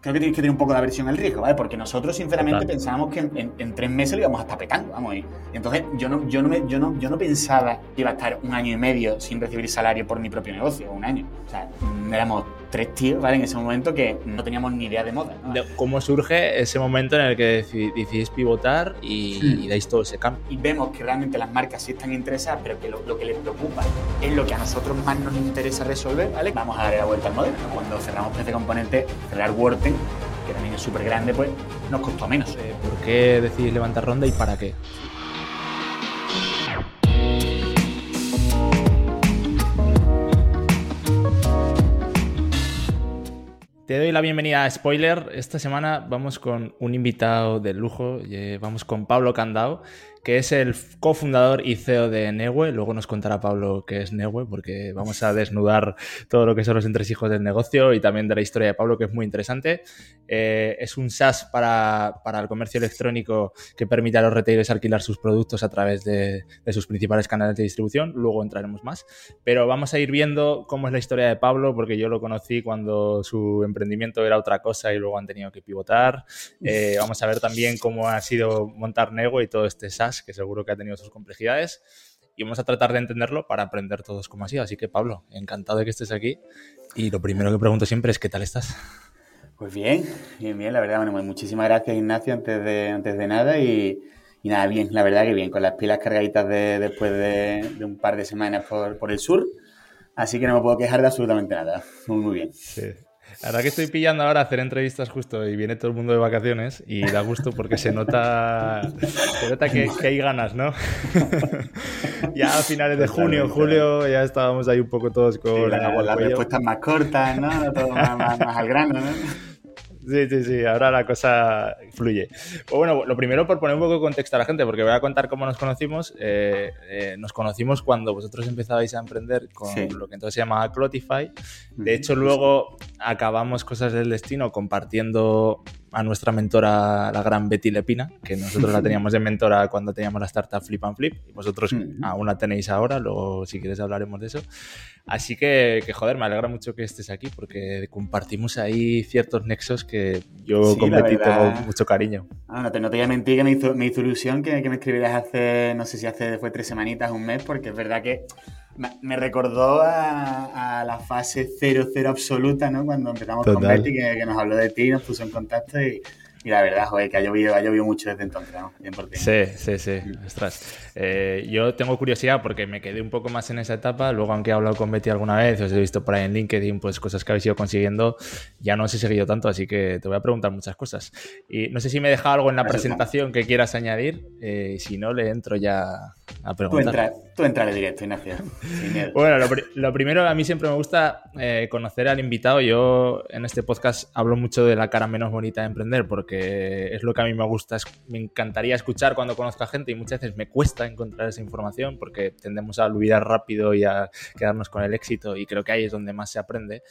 creo que tienes que tener un poco de aversión al riesgo, ¿vale? Porque nosotros, sinceramente, pensábamos que en, tres meses lo íbamos a estar petando, vamos. Y, entonces yo no, yo, no me, yo, no, yo no pensaba que iba a estar un año y medio sin recibir salario por mi propio negocio, un año. O sea, éramos tres tíos, ¿vale? En ese momento que no teníamos ni idea de moda. ¿Cómo surge ese momento en el que decidís pivotar y, dais todo ese cambio? Y vemos que realmente las marcas sí están interesadas, pero que lo, que les preocupa es lo que a nosotros más nos interesa resolver, ¿vale? Vamos a darle la vuelta al modelo. Cuando cerramos PC Componente, cerrar Worten, que también es súper grande, pues nos costó menos. Eh, ¿Por qué decidís levantar ronda y para qué? Te doy la bienvenida a Spoiler. Esta semana vamos con un invitado de lujo, eh, vamos con Pablo Candao, que es el cofundador y CEO de Neue. Luego nos contará Pablo qué es Neue, porque vamos a desnudar todo lo que son los entresijos del negocio y también de la historia de Pablo, que es muy interesante. Eh, es un SaaS para, el comercio electrónico que permite a los retailers alquilar sus productos a través de, sus principales canales de distribución. Luego entraremos más. Pero vamos a ir viendo cómo es la historia de Pablo, porque yo lo conocí cuando su emprendimiento era otra cosa y luego han tenido que pivotar. Eh, vamos a ver también cómo ha sido montar Neue y todo este SaaS que seguro que ha tenido sus complejidades. Y vamos a tratar de entenderlo para aprender todos cómo ha sido. Así que, Pablo, encantado de que estés aquí. Y lo primero que pregunto siempre es: ¿qué tal estás? Pues bien, bien, bien, la verdad. Bueno, pues muchísimas gracias, Ignacio, antes de, antes de nada. Y, nada, bien, la verdad que bien, con las pilas cargaditas de, después de, un par de semanas por, por, el sur. Así que no me puedo quejar de absolutamente nada. Muy, muy bien. Sí. La verdad que estoy pillando ahora hacer entrevistas justo y viene todo el mundo de vacaciones y da gusto porque se nota, se nota que, hay ganas, ¿no? ya a finales de junio, julio, ya estábamos ahí un poco todos con las respuestas más cortas, ¿no? Todo más al grano, ¿no? Sí, sí, sí, ahora la cosa fluye. Pues bueno, lo primero por poner un poco de contexto a la gente, porque voy a contar cómo nos conocimos. Eh, eh, nos conocimos cuando vosotros empezabais a emprender con lo que entonces se llamaba Clotify. De hecho, luego acabamos Cosas del Destino compartiendo a nuestra mentora, la gran Betty Lepina, que nosotros la teníamos de mentora cuando teníamos la startup Flip and Flip, y vosotros aún la tenéis ahora, luego si quieres hablaremos de eso. Así que, que, joder, me alegra mucho que estés aquí porque compartimos ahí ciertos nexos que yo con Betty tengo mucho cariño. Ah, no, te, no te voy a mentir que me hizo, me hizo ilusión que, que, me escribieras hace, no sé si hace, fue tres semanitas, un mes, porque es verdad que me recordó a, la fase 0-0 absoluta, ¿no? Cuando empezamos con Betty, que, nos habló de ti, nos puso en contacto y, y la verdad, joder, que ha llovido, ha llovido mucho desde entonces, ¿no? Sí, sí, sí. Ostras. Eh, yo tengo curiosidad porque me quedé un poco más en esa etapa. Luego, aunque he hablado con Betty alguna vez, os he visto por ahí en LinkedIn, pues cosas que habéis ido consiguiendo, ya no os he seguido tanto, así que te voy a preguntar muchas cosas. Y no sé si me he dejado algo en la presentación que quieras añadir. Eh, si no, le entro ya a preguntar. Tú, entra, tú directo, Ignacio. bueno, lo, primero, a mí siempre me gusta eh, conocer al invitado. Yo en este podcast hablo mucho de la cara menos bonita de emprender porque que es lo que a mí me gusta, me encantaría escuchar cuando conozco a gente y muchas veces me cuesta encontrar esa información porque tendemos a olvidar rápido y a quedarnos con el éxito y creo que ahí es donde más se aprende.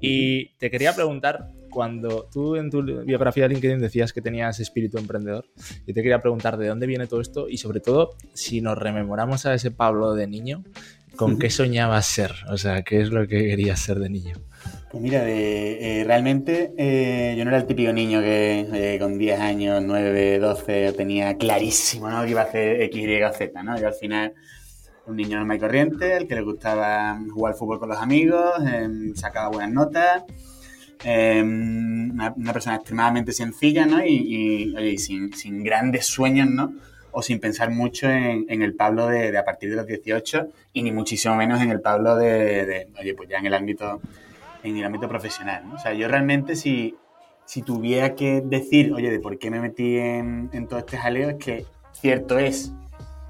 Y te quería preguntar, cuando tú en tu biografía de LinkedIn decías que tenías espíritu emprendedor, yo te quería preguntar de dónde viene todo esto y sobre todo si nos rememoramos a ese Pablo de niño, ¿con qué soñabas ser? O sea, ¿qué es lo que querías ser de niño? Pues mira, de, eh, realmente eh, yo no era el típico niño que eh, con 10 años, 9, 12 tenía clarísimo ¿no? que iba a hacer X, Y, Z. ¿no? Yo al final un niño normal y corriente, al que le gustaba jugar fútbol con los amigos, em, sacaba buenas notas, em, una, persona extremadamente sencilla ¿no? y, y, sin, grandes sueños, ¿no? o sin pensar mucho en, el Pablo de, a partir de los 18 y ni muchísimo menos en el Pablo de, de oye, pues ya en el ámbito en el ámbito profesional. ¿no? O sea, yo realmente si, si tuviera que decir, oye, de por qué me metí en, todo este jaleo, es que cierto es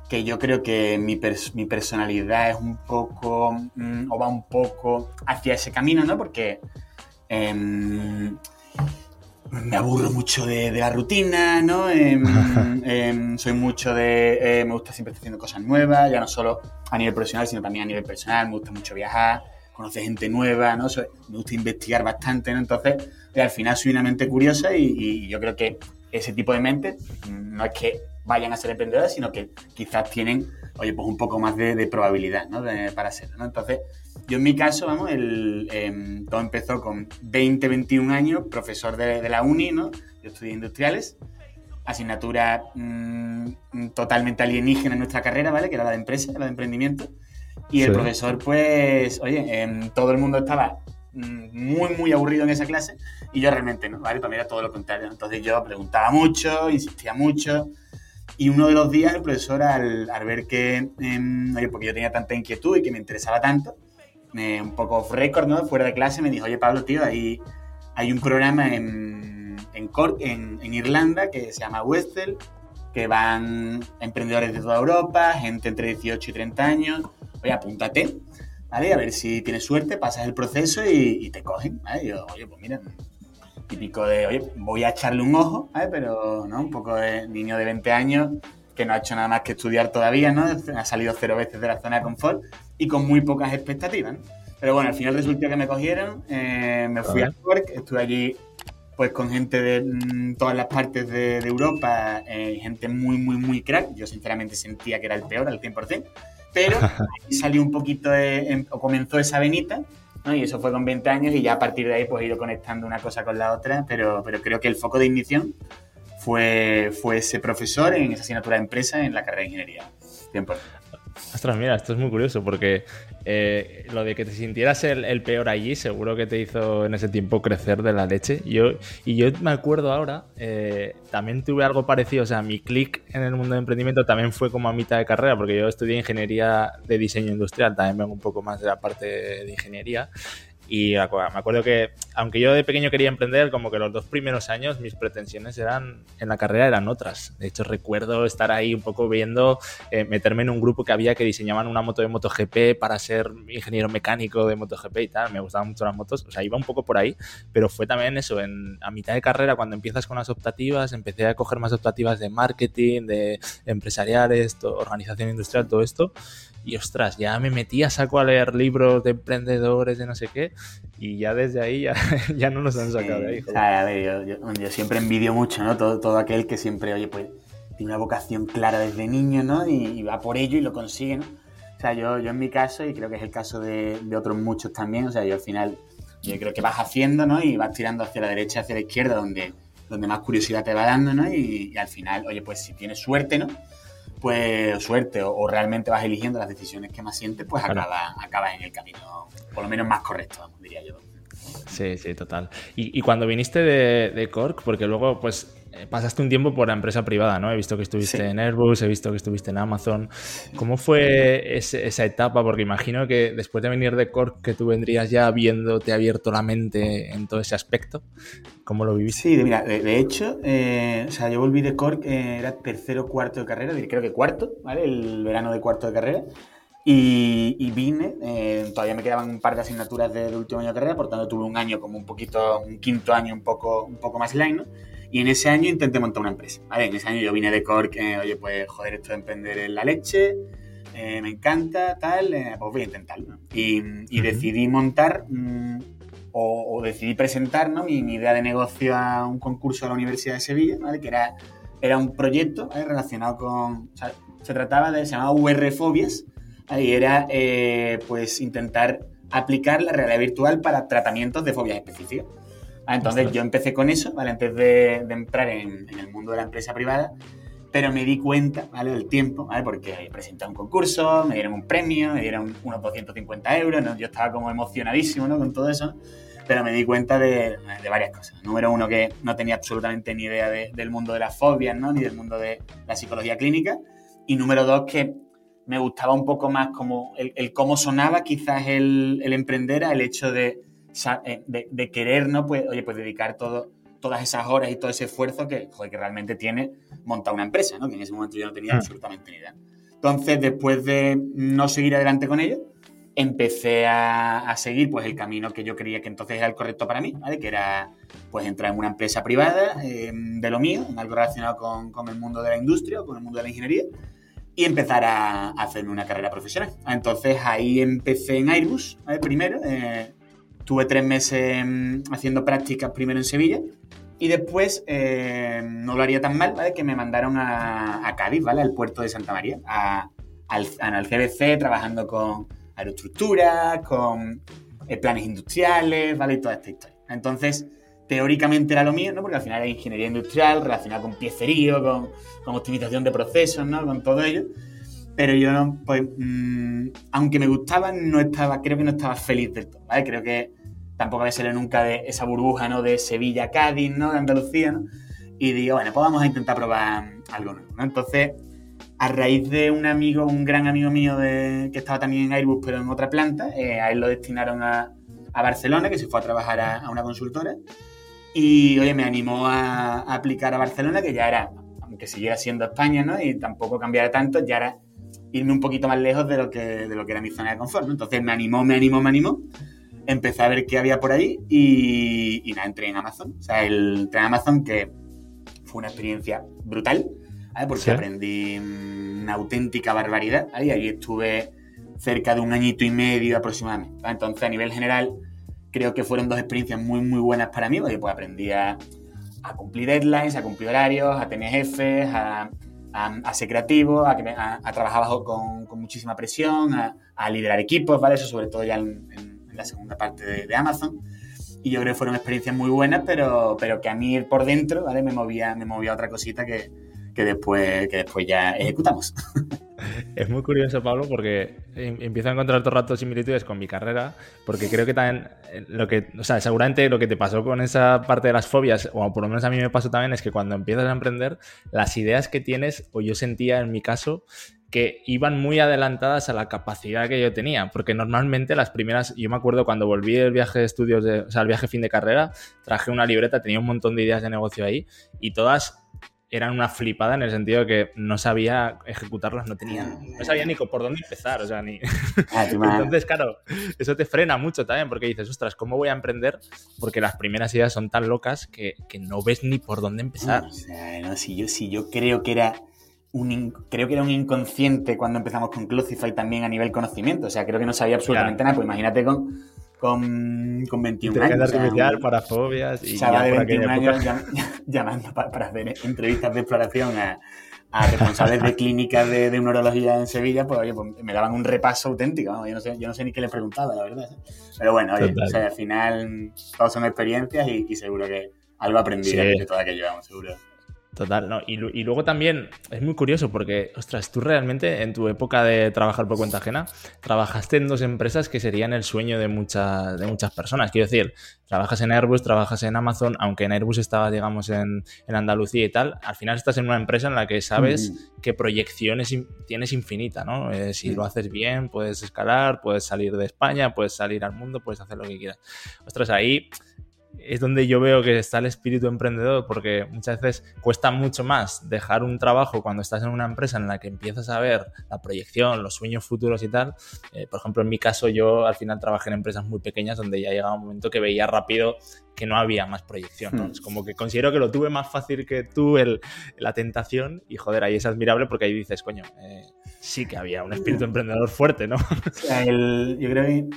que yo creo que mi, mi personalidad es un poco, mm, o va un poco hacia ese camino, ¿no? Porque em, me aburro mucho de, la rutina, ¿no? Em, em, soy mucho de, eh, me gusta siempre estar haciendo cosas nuevas, ya no solo a nivel profesional, sino también a nivel personal, me gusta mucho viajar, conoce gente nueva, ¿no? me gusta investigar bastante, ¿no? Entonces, eh, al final soy una mente curiosa y, yo creo que ese tipo de mente no es que vayan a ser emprendedoras, sino que quizás tienen, oye, pues un poco más de, probabilidad, ¿no? para serlo, ¿no? Entonces, yo en mi caso, vamos, el, em, todo empezó con 20, 21 años, profesor de, la uni, ¿no? Yo estudié industriales, asignatura mm, totalmente alienígena en nuestra carrera, ¿vale? Que era la de empresa, la de emprendimiento. Y el profesor, pues, oye, todo el mundo estaba mm, muy, muy aburrido en esa clase y yo realmente no, ¿vale? Para mí era todo lo contrario. Entonces yo preguntaba mucho, insistía mucho y uno de los días el profesor, al, ver que, em, oye, porque yo tenía tanta inquietud y que me interesaba tanto, un poco off record, ¿no? Fuera de clase, me dijo, oye, Pablo, tío, hay, hay un programa en, en Cork, en, en, Irlanda, que se llama Westel, que van emprendedores de toda Europa, gente entre 18 y 30 años. Oye, apúntate, ¿vale? A ver si tienes suerte, pasas el proceso y, te cogen, ¿vale? Y yo, oye, pues mira, típico de, oye, voy a echarle un ojo, ¿vale? Pero, ¿no? Un poco de niño de 20 años que no ha hecho nada más que estudiar todavía, ¿no? Ha salido cero veces de la zona de confort y con muy pocas expectativas. Pero bueno, al final resultó que me cogieron, eh, me fui a Cork, estuve allí pues con gente de mm, todas las partes de, Europa, eh, gente muy, muy, muy crack. Yo sinceramente sentía que era el peor al 100%, pero ahí salió un poquito, em, o comenzó esa venita, ¿no? y eso fue con 20 años y ya a partir de ahí pues he ido conectando una cosa con la otra, pero, pero creo que el foco de ignición fue, fue ese profesor en esa asignatura de empresa en la carrera de ingeniería. 100%. Ostras, mira, esto es muy curioso porque eh, lo de que te sintieras el, peor allí seguro que te hizo en ese tiempo crecer de la leche. Yo, y yo me acuerdo ahora, eh, también tuve algo parecido, o sea, mi clic en el mundo de emprendimiento también fue como a mitad de carrera porque yo estudié ingeniería de diseño industrial, también vengo un poco más de la parte de ingeniería y me acuerdo que, aunque yo de pequeño quería emprender, como que los dos primeros años mis pretensiones eran en la carrera eran otras. De hecho, recuerdo estar ahí un poco viendo, eh, meterme en un grupo que había que diseñaban una moto de MotoGP para ser ingeniero mecánico de MotoGP y tal. Me gustaban mucho las motos, o sea, iba un poco por ahí, pero fue también eso, en, a mitad de carrera, cuando empiezas con las optativas, empecé a coger más optativas de marketing, de empresariales, organización industrial, todo esto. Y ostras, ya me metí a saco a leer libros de emprendedores, de no sé qué, y ya desde ahí ya, ya no nos han sacado de ahí. a ver, yo, siempre envidio mucho, ¿no? Todo, todo aquel que siempre, oye, pues tiene una vocación clara desde niño, ¿no? Y, va por ello y lo consigue, ¿no? O sea, yo, yo en mi caso, y creo que es el caso de, de otros muchos también, o sea, yo al final, yo creo que vas haciendo, ¿no? Y vas tirando hacia la derecha, hacia la izquierda, donde, donde más curiosidad te va dando, ¿no? Y, y al final, oye, pues si tienes suerte, ¿no? Pues suerte o, realmente vas eligiendo las decisiones que más sientes, pues acabas en el camino, por lo menos más correcto, diría yo. Sí, sí, total. Y, cuando viniste de, de, Cork, porque luego pues pasaste un tiempo por la empresa privada, ¿no? He visto que estuviste en Airbus, he visto que estuviste en Amazon. ¿Cómo fue esa etapa? Porque imagino que después de venir de Cork, que tú vendrías ya habiéndote abierto la mente en todo ese aspecto. ¿Cómo lo viviste? Sí, mira, de, hecho, eh, o sea, yo volví de Cork, eh, era tercero o cuarto de carrera, creo que cuarto, ¿vale? El verano de cuarto de carrera. Y, vine, todavía me quedaban un par de asignaturas de, último año de carrera, por tanto tuve un año como un poquito, un quinto año un poco, un poco más line, ¿no? Y en ese año intenté montar una empresa, ¿vale? En ese año yo vine de Cork, eh, oye, pues joder, esto de emprender en la leche, eh, me encanta, tal, eh, pues voy a intentarlo. Y, decidí montar mm, o, decidí presentar ¿no? mi, idea de negocio a un concurso a la Universidad de Sevilla, ¿vale? Que era, era un proyecto relacionado con... O sea, se trataba de... se llamaba UR Fobias, y era pues intentar aplicar la realidad virtual para tratamientos de fobias específicas. Ah, entonces yo empecé con eso, ¿vale? Antes de, entrar en, el mundo de la empresa privada, pero me di cuenta, ¿vale? Del tiempo, ¿vale? Porque presenté un concurso, me dieron un premio, me dieron unos 250 euros, ¿no? Yo estaba como emocionadísimo, ¿no? Con todo eso, pero me di cuenta de, varias cosas. Número uno, que no tenía absolutamente ni idea del mundo de las fobias, ¿no? Ni del mundo de la psicología clínica. Y número dos, que me gustaba un poco más como el, cómo sonaba quizás el, el emprender el hecho de eh, de, querer, ¿no? Pues, oye, pues dedicar todo, todas esas horas y todo ese esfuerzo que, que realmente tiene montar una empresa, ¿no? Que en ese momento yo no tenía mm. absolutamente ni idea. Entonces, después de no seguir adelante con ello, empecé a, seguir pues el camino que yo creía que entonces era el correcto para mí, ¿vale? Que era pues entrar en una empresa privada em, de lo mío, en algo relacionado con, con, el mundo de la industria o con el mundo de la ingeniería y empezar a, hacer una carrera profesional. Entonces ahí empecé en Airbus, ¿vale? Primero, eh, Tuve tres meses mm, haciendo prácticas primero en Sevilla y después eh, no lo haría tan mal, ¿vale? Que me mandaron a, Cádiz, ¿vale? Al puerto de Santa María, al, al, CBC, trabajando con, aeroestructuras, con eh, planes industriales, ¿vale? Y toda esta historia. Entonces, teóricamente era lo mío, ¿no? Porque al final era ingeniería industrial relacionada con piecerío, con, con optimización de procesos, ¿no? Con todo ello. Pero yo, pues, mm, aunque me gustaba, no estaba, creo que no estaba feliz del todo, ¿vale? Creo que tampoco había salido nunca de esa burbuja, ¿no? De Sevilla, Cádiz, ¿no? De Andalucía, ¿no? Y digo, bueno, pues vamos a intentar probar algo nuevo, ¿no? Entonces, a raíz de un amigo, un gran amigo mío de, que estaba también en Airbus, pero en otra planta, eh, a él lo destinaron a, a, Barcelona, que se fue a trabajar a, a, una consultora. Y, oye, me animó a, a, aplicar a Barcelona, que ya era, aunque siguiera siendo España, ¿no? Y tampoco cambiara tanto, ya era irme un poquito más lejos de lo que, de lo que era mi zona de confort, ¿no? Entonces me animó, me animó, me animó. Empecé a ver qué había por ahí y, y nada, entré en Amazon. O sea, el, entré en Amazon que fue una experiencia brutal porque ¿Sí? aprendí una auténtica barbaridad. Ahí, ahí estuve cerca de un añito y medio aproximadamente. Entonces, a nivel general, creo que fueron dos experiencias muy, muy buenas para mí, porque pues aprendí a, a cumplir deadlines, a cumplir horarios, a tener jefes, a, a ser creativo, a, trabajar bajo con, con, muchísima presión, a, liderar equipos, ¿vale? Eso sobre todo ya en, en la segunda parte de, de, Amazon. Y yo creo que fueron experiencias muy buenas, pero, pero que a mí por dentro, ¿vale? Me movía, me movía otra cosita que, que después, que después ya ejecutamos. Es muy curioso, Pablo, porque em, empiezo a encontrar todo el rato similitudes con mi carrera, porque creo que también eh, lo que, o sea, seguramente lo que te pasó con esa parte de las fobias, o por lo menos a mí me pasó también, es que cuando empiezas a emprender, las ideas que tienes, o yo sentía en mi caso, que iban muy adelantadas a la capacidad que yo tenía, porque normalmente las primeras, yo me acuerdo cuando volví el viaje de estudios, de, o sea, el viaje fin de carrera, traje una libreta, tenía un montón de ideas de negocio ahí, y todas eran una flipada en el sentido de que no sabía ejecutarlas, no tenía, no sabía ni por dónde empezar, o sea, ni... Ah, Entonces, claro, eso te frena mucho también, porque dices, ostras, ¿cómo voy a emprender? Porque las primeras ideas son tan locas que, que no ves ni por dónde empezar. o sea, no, si yo, si yo creo que era un, creo que era un inconsciente cuando empezamos con Closify también a nivel conocimiento, o sea, creo que no sabía absolutamente claro. nada, pues imagínate con con, con 21 años. artificial, para fobias y ya de 21 años llamando para, para, hacer entrevistas de exploración a, a responsables de clínicas de, de, neurología en Sevilla, pues oye, pues me daban un repaso auténtico, ¿no? yo, no sé, yo no sé ni qué les preguntaba, la verdad. Pero bueno, oye, o sea, al final todos son experiencias y, y seguro que algo aprendí sí. de todo aquello, vamos, seguro. Total, no. Y, y, luego también es muy curioso porque, ostras, tú realmente en tu época de trabajar por cuenta ajena, trabajaste en dos empresas que serían el sueño de, mucha, de muchas personas. Quiero decir, trabajas en Airbus, trabajas en Amazon, aunque en Airbus estabas, digamos, en, en Andalucía y tal, al final estás en una empresa en la que sabes mm. que proyecciones tienes infinita, ¿no? Eh, si mm. lo haces bien, puedes escalar, puedes salir de España, puedes salir al mundo, puedes hacer lo que quieras. Ostras, ahí es donde yo veo que está el espíritu emprendedor, porque muchas veces cuesta mucho más dejar un trabajo cuando estás en una empresa en la que empiezas a ver la proyección, los sueños futuros y tal. Eh, por ejemplo, en mi caso, yo al final trabajé en empresas muy pequeñas donde ya llegaba un momento que veía rápido que no había más proyección. ¿no? Hmm. Es como que considero que lo tuve más fácil que tú, el, la tentación, y joder, ahí es admirable porque ahí dices, coño, eh, sí que había un espíritu emprendedor fuerte, ¿no? El, yo creo que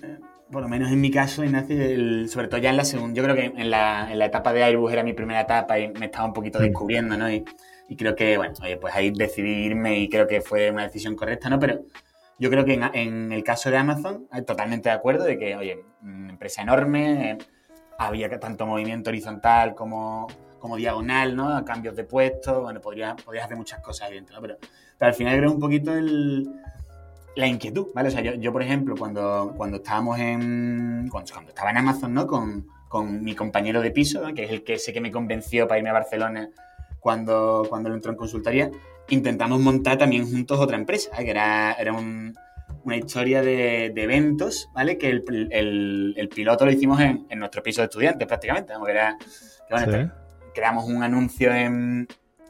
por lo menos en mi caso, Ignacio, el, sobre todo ya en la segunda, yo creo que en la, en la, etapa de Airbus era mi primera etapa y me estaba un poquito descubriendo, ¿no? Y, y, creo que, bueno, oye, pues ahí decidí irme y creo que fue una decisión correcta, ¿no? Pero yo creo que en, en el caso de Amazon, totalmente de acuerdo de que, oye, una empresa enorme, eh, había tanto movimiento horizontal como, como diagonal, ¿no? Cambios de puestos, bueno, podrías, podrías hacer muchas cosas ahí dentro, ¿no? Pero, pero al final creo un poquito el la inquietud, ¿vale? O sea, yo, yo por ejemplo, cuando, cuando estábamos en. Cuando, cuando, estaba en Amazon, ¿no? Con, con mi compañero de piso, ¿no? que es el que sé que me convenció para irme a Barcelona cuando, cuando lo entró en consultoría, intentamos montar también juntos otra empresa, ¿eh? que era, era un, una historia de, de, eventos, ¿vale? Que el, el, el, piloto lo hicimos en, en, nuestro piso de estudiantes prácticamente, ¿no? que era, que, bueno, ¿Sí? creamos un anuncio en,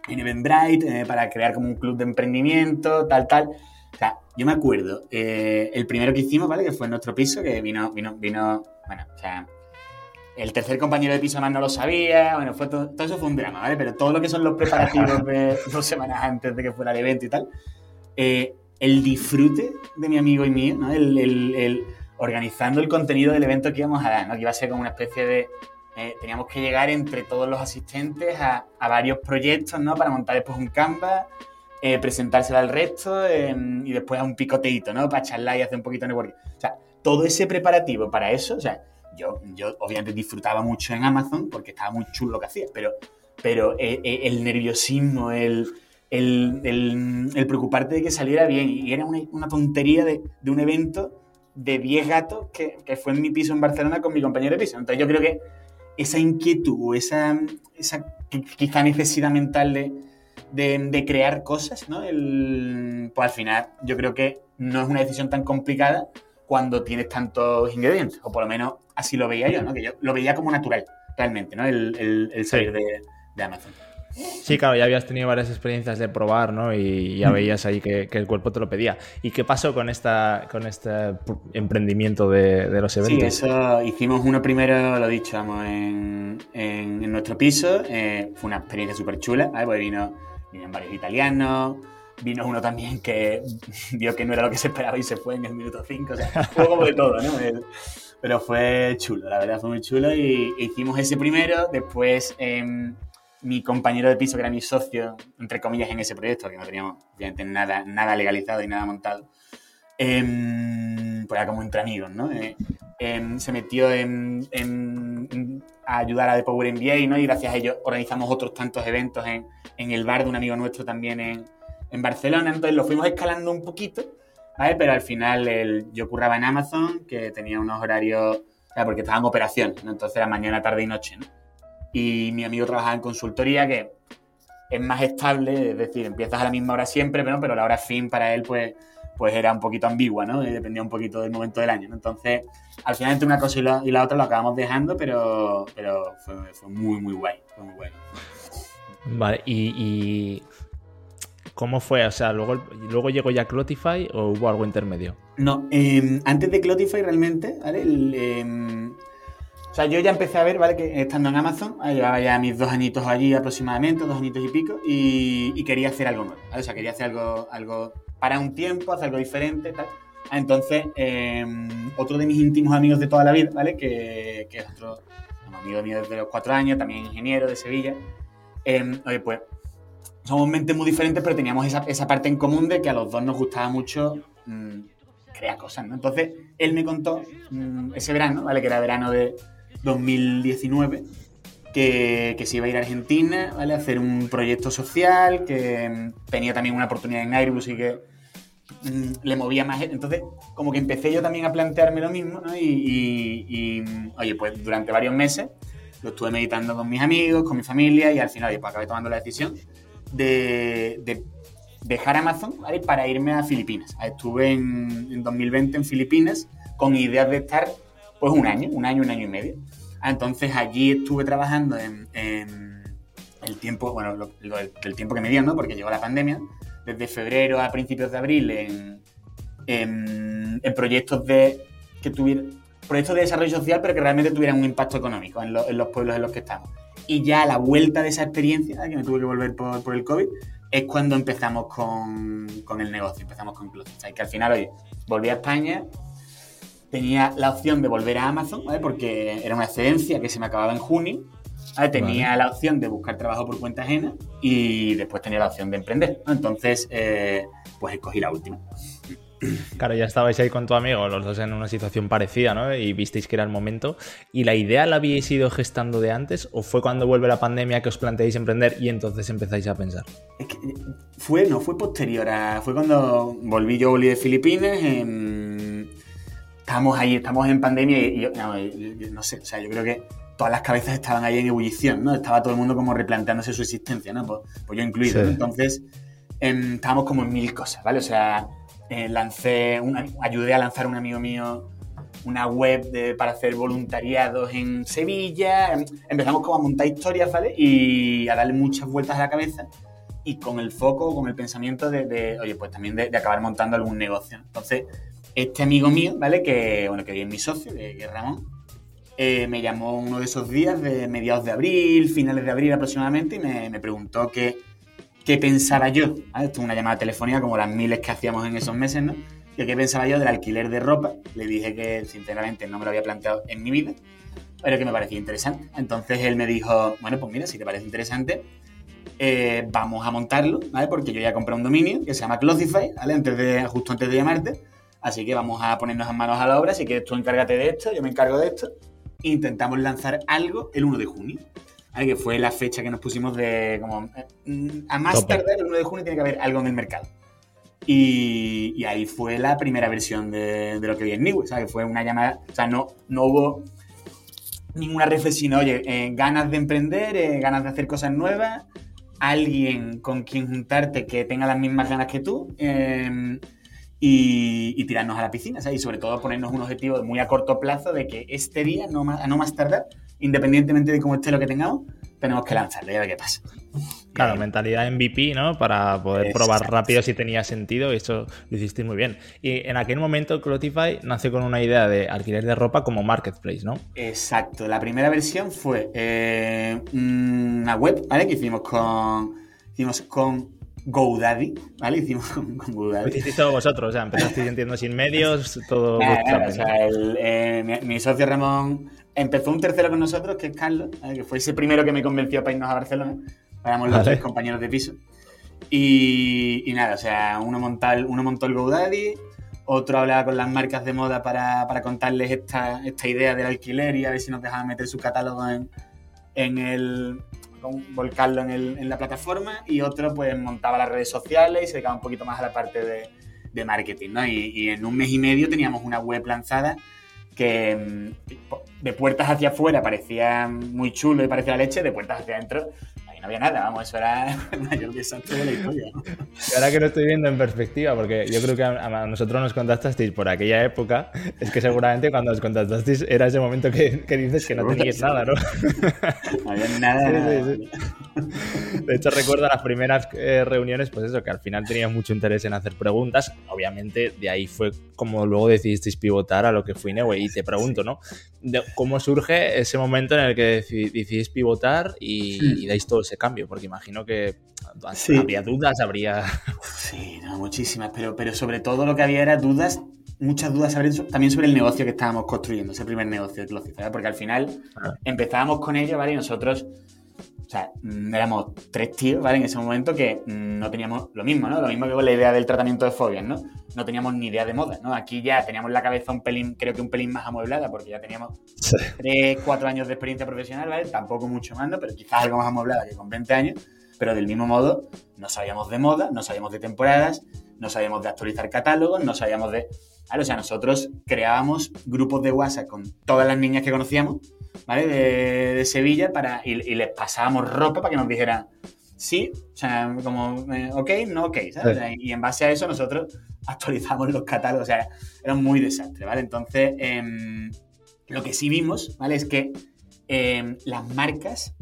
en Eventbrite eh, para crear como un club de emprendimiento, tal, tal. Sea, yo me acuerdo, eh, el primero que hicimos, ¿vale? Que fue en nuestro piso, que vino, vino, vino, bueno, o sea, el tercer compañero de piso más no lo sabía, bueno, fue todo, todo, eso fue un drama, ¿vale? Pero todo lo que son los preparativos de dos semanas antes de que fuera el evento y tal, eh, el disfrute de mi amigo y mío, ¿no? El, el, el, organizando el contenido del evento que íbamos a dar, ¿no? Que iba a ser como una especie de... Eh, teníamos que llegar entre todos los asistentes a, a varios proyectos, ¿no? Para montar después un Canvas, eh, presentárselo al resto em, y después a un picoteito, ¿no? Para charlar y hacer un poquito de networking. O sea, todo ese preparativo para eso, o sea, yo, yo obviamente disfrutaba mucho en Amazon porque estaba muy chulo lo que hacía, pero, pero eh, eh, el nerviosismo, el, el, el, preocuparte de que saliera bien, y era una, tontería de, un evento de 10 gatos que, que, fue en mi piso en Barcelona con mi compañero de piso. Entonces yo creo que esa inquietud esa, esa quizá necesidad mental de, de, de, crear cosas, ¿no? El, pues al final yo creo que no es una decisión tan complicada cuando tienes tantos ingredientes, o por lo menos así lo veía yo, ¿no? Que yo lo veía como natural, realmente, ¿no? El, el, el salir de, de Amazon. Sí, claro, ya habías tenido varias experiencias de probar, ¿no? Y ya veías ahí que, que, el cuerpo te lo pedía. ¿Y qué pasó con, esta, con este emprendimiento de, de los eventos? Sí, eso hicimos uno primero, lo dicho, vamos, en, en, en nuestro piso. Eh, fue una experiencia súper chula, ¿vale? Porque vino, vinieron varios italianos, vino uno también que vio que no era lo que se esperaba y se fue en el minuto 5. O sea, fue como de todo, ¿no? Pero fue chulo, la verdad fue muy chulo. Y hicimos ese primero, después... Eh, mi compañero de piso, que era mi socio, entre comillas, en ese proyecto, que no teníamos obviamente nada, nada legalizado y nada montado, eh, era como entre amigos, ¿no? Eh, eh, se metió en, en, a ayudar a The Power MBA, ¿no? Y gracias a ello organizamos otros tantos eventos en, en el bar de un amigo nuestro también en, en, Barcelona. Entonces lo fuimos escalando un poquito, ¿vale? Pero al final el, yo curraba en Amazon, que tenía unos horarios, o sea, porque estaba en operación, ¿no? Entonces era mañana, tarde y noche, ¿no? y mi amigo trabajaba en consultoría que es más estable, es decir, empiezas a la misma hora siempre, pero, pero la hora fin para él pues, pues era un poquito ambigua, ¿no? Y dependía un poquito del momento del año, ¿no? Entonces, al final entre una cosa y la, y la otra lo acabamos dejando, pero, pero fue, fue, muy, muy guay, fue muy bueno. Vale, y, y, ¿cómo fue? O sea, ¿luego, ¿luego llegó ya Clotify o hubo algo intermedio? No, eh, antes de Clotify realmente, ¿vale? El, eh, o sea, yo ya empecé a ver, ¿vale? Que estando en Amazon, llevaba ya mis dos añitos allí aproximadamente, dos añitos y pico, y, y quería hacer algo nuevo, ¿vale? O sea, quería hacer algo, algo para un tiempo, hacer algo diferente, tal. Entonces, eh, otro de mis íntimos amigos de toda la vida, ¿vale? Que, que es otro un amigo mío desde los cuatro años, también ingeniero de Sevilla. Eh, oye, pues somos mentes muy diferentes, pero teníamos esa, esa, parte en común de que a los dos nos gustaba mucho mmm, crear cosas, ¿no? Entonces, él me contó mmm, ese verano, ¿vale? Que era verano de 2019 que, que, se iba a ir a Argentina, ¿vale? A hacer un proyecto social, que tenía también una oportunidad en Airbus y que mmm, le movía más. Entonces, como que empecé yo también a plantearme lo mismo, ¿no? Y, y, y, oye, pues durante varios meses lo estuve meditando con mis amigos, con mi familia, y al final oye, pues acabé tomando la decisión de, de dejar Amazon ¿vale? para irme a Filipinas. Estuve en, en 2020 en Filipinas con ideas de estar pues un año, un año, un año y medio. Entonces allí estuve trabajando en, en el tiempo, bueno, lo, lo, el tiempo que me dio, ¿no? Porque llegó la pandemia, desde febrero a principios de abril en, proyectos de que proyectos de desarrollo social, pero que realmente tuvieran un impacto económico en, lo, en, los pueblos en los que estamos. Y ya a la vuelta de esa experiencia, que me tuve que volver por, por el COVID, es cuando empezamos con, con, el negocio, empezamos con sea, que al final, oye, volví a España, tenía la opción de volver a Amazon, ¿vale? Porque era una excedencia que se me acababa en junio. ¿Vale? Tenía vale. la opción de buscar trabajo por cuenta ajena y después tenía la opción de emprender. ¿no? Entonces, eh, pues escogí la última. Claro, ya estabais ahí con tu amigo, los dos en una situación parecida, ¿no? Y visteis que era el momento. ¿Y la idea la habíais ido gestando de antes o fue cuando vuelve la pandemia que os planteáis emprender y entonces empezáis a pensar? Es que fue, no, fue posterior a... Fue cuando volví yo, volví de Filipinas, en estamos ahí, estamos en pandemia y, yo, no, yo, no, sé, o sea, yo creo que todas las cabezas estaban ahí en ebullición, ¿no? Estaba todo el mundo como replanteándose su existencia, ¿no? Pues, pues yo incluido, sí. ¿no? Entonces, eh, estábamos como en mil cosas, ¿vale? O sea, eh, lancé, una, ayudé a lanzar un amigo mío una web de, para hacer voluntariados en Sevilla, em, empezamos como a montar historias, ¿vale? Y a darle muchas vueltas a la cabeza y con el foco, con el pensamiento de, de oye, pues también de, de acabar montando algún negocio. Entonces, este amigo mío, ¿vale? Que, bueno, que es mi socio, que, que es Ramón, eh, me llamó uno de esos días, de mediados de abril, finales de abril aproximadamente, y me, preguntó qué, qué pensaba yo. ¿vale? Esto es una llamada telefónica como las miles que hacíamos en esos meses, ¿no? Que qué pensaba yo del alquiler de ropa. Le dije que, sinceramente, no me lo había planteado en mi vida, pero que me parecía interesante. Entonces él me dijo, bueno, pues mira, si te parece interesante, eh, vamos a montarlo, ¿vale? Porque yo ya compré un dominio que se llama Clothify, ¿vale? Antes de, justo antes de llamarte. Así que vamos a ponernos en manos a la obra. Así que tú encárgate de esto, yo me encargo de esto. Intentamos lanzar algo el 1 de junio. ¿vale? Que fue la fecha que nos pusimos de como... eh, A más Tope. tardar el 1 de junio tiene que haber algo en el mercado. Y, y ahí fue la primera versión de, de lo que vi en Niwe, ¿sabes? Que fue una llamada... O sea, no, no hubo ninguna reflexión, oye, eh, ganas de emprender, eh, ganas de hacer cosas nuevas, alguien con quien juntarte que tenga las mismas ganas que tú eh, y, y tirarnos a la piscina, ¿sabes? Y sobre todo ponernos un objetivo muy a corto plazo de que este día, no más, a no más tardar, independientemente de cómo esté lo que tengamos, tenemos que lanzarlo y a ver qué pasa. Claro, mentalidad MVP, ¿no? Para poder probar rápido si tenía sentido y eso lo hiciste muy bien. Y en aquel momento Clotify nace con una idea de alquiler de ropa como marketplace, ¿no? Exacto, la primera versión fue eh, una web, ¿vale? Que hicimos con, hicimos con GoDaddy, ¿vale? Hicimos con, con GoDaddy. hicisteis todos vosotros, o sea, empezasteis entiendo sin medios, todo nada, ¿no? o sea, el, eh, mi, mi socio Ramón empezó un tercero con nosotros, que es Carlos, ¿vale? que fue ese primero que me convenció para irnos a Barcelona. Éramos los Vale. tres compañeros de piso. Y, y nada, o sea, uno, montó el, uno montó el GoDaddy, otro hablaba con las marcas de moda para, para contarles esta, esta idea del alquiler y a ver si nos dejaban meter su catálogo en, en el volcarlo en, el- en la plataforma y otro pues montaba las redes sociales y se dedicaba un poquito más a la parte de, marketing, ¿no? Y, y en un mes y medio teníamos una web lanzada que mm, de puertas hacia afuera parecía muy chulo y parecía leche, de puertas hacia adentro ahí no había nada, vamos, eso era el mayor desastre de la historia. ¿no? Y ahora que lo estoy viendo en perspectiva, porque yo creo que a, a nosotros nos contactasteis por aquella época, es que seguramente cuando nos contactasteis era ese momento que, que dices que no seguro. nada, ¿no? No había nada. Sí, De hecho, recuerdo las primeras eh, reuniones, pues eso, que al final tenías mucho interés en hacer preguntas. Obviamente, de ahí fue como luego decidisteis pivotar a lo que fue Neue. Y te pregunto, ¿no? De- ¿Cómo surge ese momento en el que deci- decidís pivotar y, y dais todo ese cambio? Porque imagino que Sí. habría dudas, habría... Sí, no, muchísimas, pero, pero sobre todo lo que había era dudas, muchas dudas también sobre el negocio que estábamos construyendo, ese primer negocio de Clocify, porque al final Ah. empezábamos con ello, ¿vale? Y nosotros, o sea, mm, éramos tres tíos, ¿vale? En ese momento que mm, no teníamos lo mismo, ¿no? Lo mismo que con la idea del tratamiento de fobias, ¿no? No teníamos ni idea de moda, ¿no? Aquí ya teníamos la cabeza un pelín, creo que un pelín más amueblada, porque ya teníamos tres, cuatro años de experiencia profesional, ¿vale? Tampoco mucho más, ¿no? Pero quizás algo más amueblada que con 20 años. Pero del mismo modo, no sabíamos de moda, no sabíamos de temporadas, no sabíamos de actualizar catálogos, no sabíamos de... ¿vale? O sea, nosotros creábamos grupos de WhatsApp con todas las niñas que conocíamos, ¿vale? De, de Sevilla para, y, y les pasábamos ropa para que nos dijeran sí, o sea, como eh, ok, no ok, ¿sabes? Sí. O sea, y en base a eso nosotros actualizamos los catálogos, o sea, era un muy desastre, ¿vale? Entonces, em, lo que sí vimos, ¿vale? Es que em, las marcas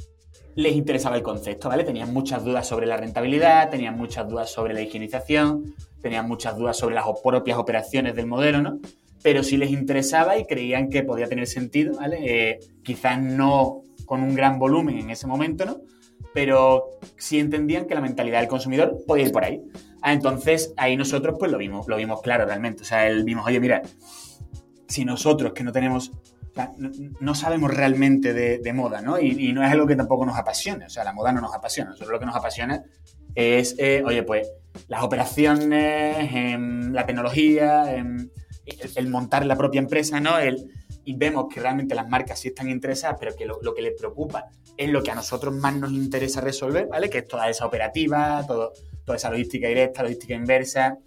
les interesaba el concepto, ¿vale? Tenían muchas dudas sobre la rentabilidad, tenían muchas dudas sobre la higienización, tenían muchas dudas sobre las propias operaciones del modelo, ¿no? Pero sí les interesaba y creían que podía tener sentido, ¿vale? Eh, quizás no con un gran volumen en ese momento, ¿no? Pero sí entendían que la mentalidad del consumidor podía ir por ahí. Ah, entonces ahí nosotros pues lo vimos, lo vimos claro realmente. O sea, él vimos, oye, mira, si nosotros que no tenemos, no, sabemos realmente de, moda, ¿no? Y, y no es algo que tampoco nos apasione, o sea, la moda no nos apasiona, nosotros lo que nos apasiona es, eh, oye, pues las operaciones, em, la tecnología, em, el, montar la propia empresa, ¿no? Y vemos que realmente las marcas sí están interesadas, pero que lo, que les preocupa es lo que a nosotros más nos interesa resolver, ¿vale? Que es toda esa operativa, toda esa logística directa, logística inversa,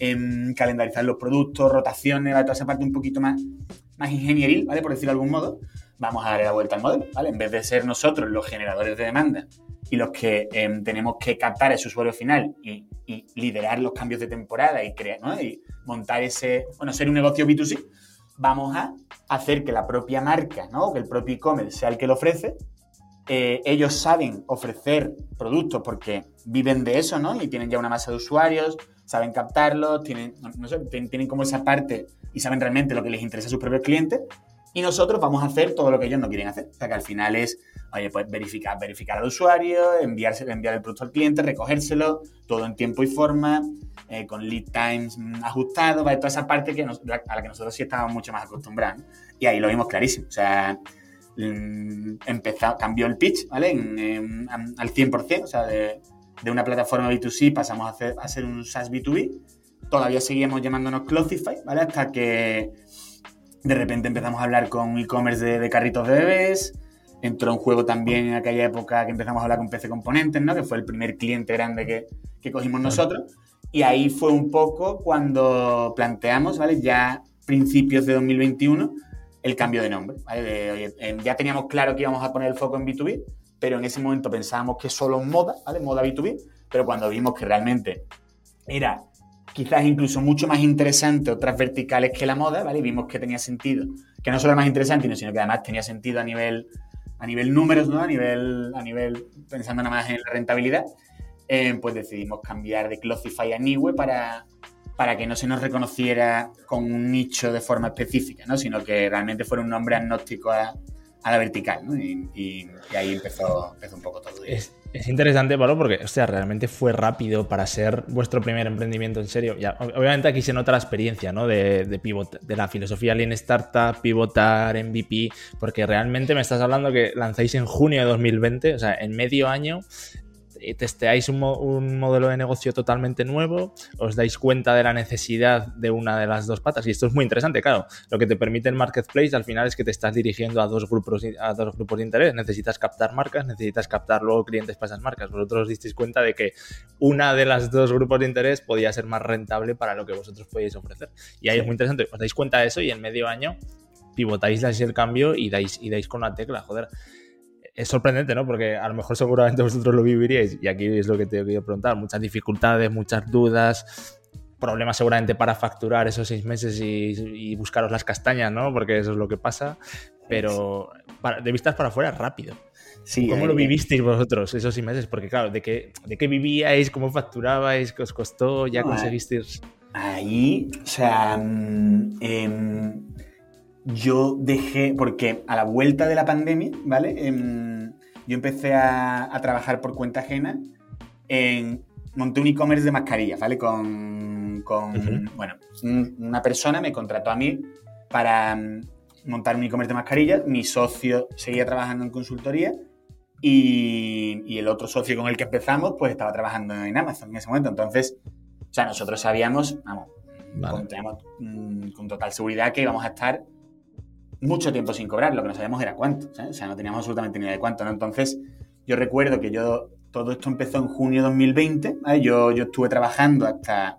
em, calendarizar los productos, rotaciones, toda esa parte un poquito más, más ingenieril, ¿vale? Por decirlo de algún modo, vamos a darle la vuelta al modelo, ¿vale? En vez de ser nosotros los generadores de demanda y los que em, tenemos que captar ese usuario final y, y liderar los cambios de temporada y crear, ¿no? Y montar ese, bueno, ser un negocio B2C, vamos a hacer que la propia marca, ¿no? Que el propio e-commerce sea el que lo ofrece. Eh, ellos saben ofrecer productos porque viven de eso, ¿no? Y tienen ya una masa de usuarios, saben captarlos, tienen, no, sé, tienen como esa parte y saben realmente lo que les interesa a sus propios clientes. Y nosotros vamos a hacer todo lo que ellos no quieren hacer. O sea, que al final es, oye, pues verificar, verificar al usuario, enviarse, enviar el producto al cliente, recogérselo, todo en tiempo y forma, eh, con lead times mm, ajustados, ¿vale? toda esa parte que a la que nosotros sí estábamos mucho más acostumbrados. Y ahí lo vimos clarísimo. O sea, mm, empezó, cambió el pitch, ¿vale? al 100%, o sea, de, una plataforma B2C pasamos a, hacer, a ser un SaaS B2B. Todavía seguíamos llamándonos Clothify, ¿vale? Hasta que de repente empezamos a hablar con e-commerce de, carritos de bebés. Entró un juego también en aquella época que empezamos a hablar con PC Componentes, ¿no? Que fue el primer cliente grande que, que cogimos nosotros. Y ahí fue un poco cuando planteamos, ¿vale? Ya principios de 2021, el cambio de nombre. ya teníamos claro que íbamos a poner el foco en B2B, pero en ese momento pensábamos que solo moda, ¿vale? Moda B2B, pero cuando vimos que realmente era quizás incluso mucho más interesante otras verticales que la moda, ¿vale? vimos que tenía sentido, que no solo era más interesante, sino que además tenía sentido a nivel, a nivel números, ¿no? A nivel, a nivel, pensando nada más en la rentabilidad, eh, pues decidimos cambiar de Clothify a Niwe para, para que no se nos reconociera con un nicho de forma específica, ¿no? sino que realmente fuera un nombre agnóstico a, la vertical. ¿no? Y, ahí empezó, empezó, un poco todo. Es interesante, Pablo, porque o sea, realmente fue rápido para ser vuestro primer emprendimiento en serio. Obviamente aquí se nota la experiencia ¿no? de, de, pivot, de la filosofía Lean Startup, pivotar, MVP, porque realmente me estás hablando que lanzáis en junio de 2020, o sea, en medio año, testeáis un, modelo de negocio totalmente nuevo, os dais cuenta de la necesidad de una de las dos patas. Y esto es muy interesante, claro. Lo que te permite el marketplace al final es que te estás dirigiendo a dos grupos, a dos grupos de interés. Necesitas captar marcas, necesitas captar luego clientes para esas marcas. Vosotros os disteis cuenta de que una de las dos grupos de interés podía ser más rentable para lo que vosotros podéis ofrecer. Y ahí es muy interesante. Os dais cuenta de eso y en medio año pivotáis el cambio y dais, y dais con la tecla, joder es sorprendente, ¿no? Porque a lo mejor seguramente vosotros lo viviríais, y aquí es lo que te quería preguntar, muchas dificultades, muchas dudas, problemas seguramente para facturar esos seis meses y, buscaros las castañas, ¿no? Porque eso es lo que pasa, pero de vistas para afuera rápido. Sí, ¿Cómo lo vivisteis vosotros esos seis meses? Porque claro, ¿de qué, de qué vivíais? ¿Cómo facturabais? ¿Qué os costó? ¿Ya conseguisteis...? Ahí, o sea, mm, em, yo dejé, porque a la vuelta de la pandemia, ¿vale? Em, yo empecé a, trabajar por cuenta ajena en, monté un e-commerce de mascarillas, ¿vale? Con, bueno, una persona me contrató a mí para em, montar un e-commerce de mascarillas, mi socio seguía trabajando en consultoría y, el otro socio con el que empezamos pues estaba trabajando en Amazon en ese momento. Entonces, o sea, nosotros sabíamos, vamos, mm, con total seguridad que íbamos a estar mucho tiempo sin cobrar, lo que no sabíamos era cuánto, o sea, no teníamos absolutamente ni idea de cuánto, ¿no? Entonces, yo recuerdo que yo, todo esto empezó en junio de 2020, yo, yo estuve trabajando hasta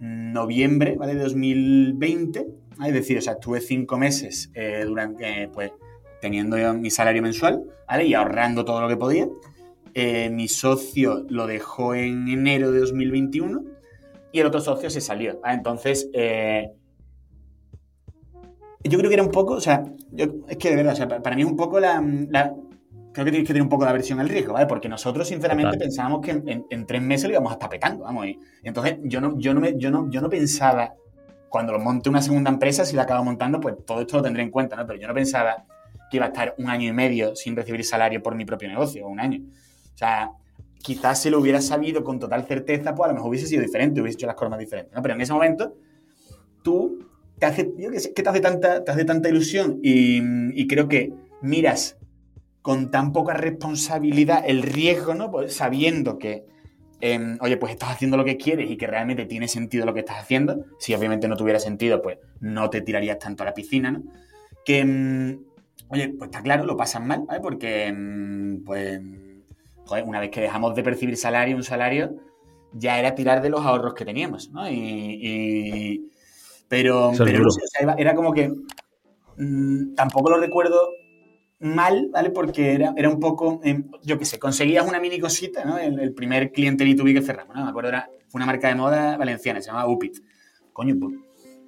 noviembre, ¿vale? De 2020, es decir, o sea, estuve cinco meses eh, durante, pues, teniendo mi salario mensual, ¿vale? Y ahorrando todo lo que podía. Eh, mi socio lo dejó en enero de 2021 y el otro socio se salió. Entonces, eh, yo creo que era un poco, o sea, es que de verdad, o sea, para mí es un poco la, creo que tienes que tener un poco la versión al riesgo, ¿vale? Porque nosotros, sinceramente, pensábamos que en, tres meses lo íbamos a estar petando, vamos. Y, entonces, yo no, yo, no me, yo, no, yo no pensaba, cuando lo monte una segunda empresa, si la acabo montando, pues todo esto lo tendré en cuenta, ¿no? Pero yo no pensaba que iba a estar un año y medio sin recibir salario por mi propio negocio, o un año. O sea, quizás si lo hubiera sabido con total certeza, pues a lo mejor hubiese sido diferente, hubiese hecho las cosas más diferentes, ¿no? Pero en ese momento, tú te hace, te hace tanta, te hace tanta ilusión y, creo que miras con tan poca responsabilidad el riesgo, ¿no? Pues sabiendo que, em, oye, pues estás haciendo lo que quieres y que realmente tiene sentido lo que estás haciendo. Si obviamente no tuviera sentido, pues no te tirarías tanto a la piscina, ¿no? Que, em, oye, pues está claro, lo pasan mal. Porque, em, pues, una vez que dejamos de percibir salario, un salario, ya era tirar de los ahorros que teníamos, ¿no? y pero, era, como que mm, tampoco lo recuerdo mal, ¿vale? Porque era, era un poco, em, yo qué sé, conseguías una mini cosita, ¿no? El, primer cliente B2B que cerramos, ¿no? Me acuerdo, era, fue una marca de moda valenciana, se llamaba Upit. Coño, pues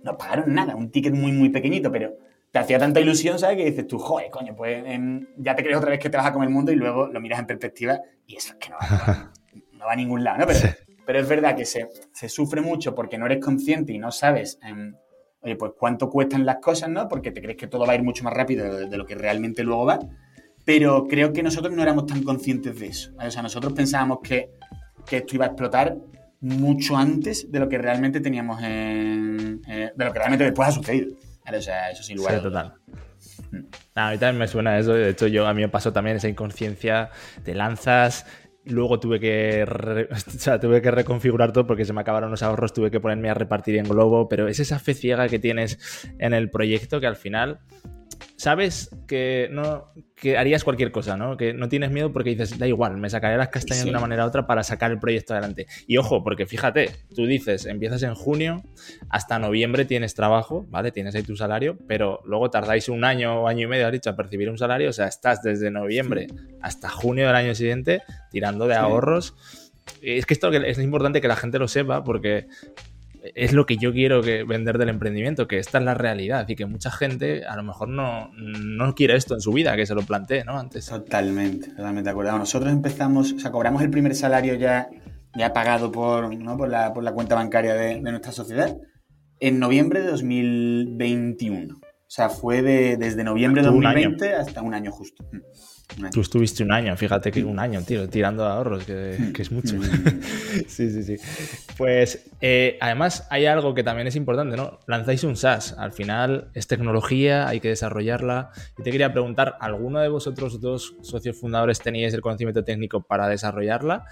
no pagaron nada, un ticket muy, muy pequeñito, pero te hacía tanta ilusión, ¿sabes? Que dices tú, joder, coño, pues em, ya te crees otra vez que te vas a comer el mundo y luego lo miras en perspectiva y eso es que no va, no va a ningún lado, ¿no? Pero, pero es verdad que se, se, sufre mucho porque no eres consciente y no sabes, eh, oye, pues cuánto cuestan las cosas, ¿no? Porque te crees que todo va a ir mucho más rápido de, lo que realmente luego va. Pero creo que nosotros no éramos tan conscientes de eso. O sea, nosotros pensábamos que, que esto iba a explotar mucho antes de lo que realmente teníamos en, eh, de lo que realmente después ha sucedido. O sea, eso sin lugar. Sí, total. a mí también me suena eso. De hecho, yo a mí me pasó también esa inconsciencia. Te lanzas, Luego tuve que, tuve que reconfigurar todo porque se me acabaron los ahorros, tuve que ponerme a repartir en globo, pero es esa fe ciega que tienes en el proyecto que al final sabes que no que harías cualquier cosa, ¿no? Que no tienes miedo porque dices, da igual, me sacaré las castañas de una manera u otra para sacar el proyecto adelante. Y ojo, porque fíjate, tú dices, empiezas en junio, hasta noviembre tienes trabajo, ¿vale? Tienes ahí tu salario, pero luego tardáis un año o año y medio, has dicho, a percibir un salario, o sea, estás desde noviembre hasta junio del año siguiente tirando de ahorros. Es que esto es importante que la gente lo sepa porque es lo que yo quiero que vender del emprendimiento, que esta es la realidad y que mucha gente a lo mejor no, no quiere esto en su vida, que se lo plantee, ¿no? Antes. Totalmente, totalmente de acuerdo. Nosotros empezamos, o sea, cobramos el primer salario ya, ya pagado por, ¿no? por, la, por la cuenta bancaria de, de, nuestra sociedad en noviembre de 2021. O sea, fue de, desde noviembre de 2020 hasta un año justo. Tú estuviste un año, fíjate que un año, tío, tirando de ahorros, que, es mucho. sí, sí, sí. Pues eh, además hay algo que también es importante, ¿no? Lanzáis un SaaS. Al final es tecnología, hay que desarrollarla. Y te quería preguntar, ¿alguno de vosotros dos socios fundadores teníais el conocimiento técnico para desarrollarla?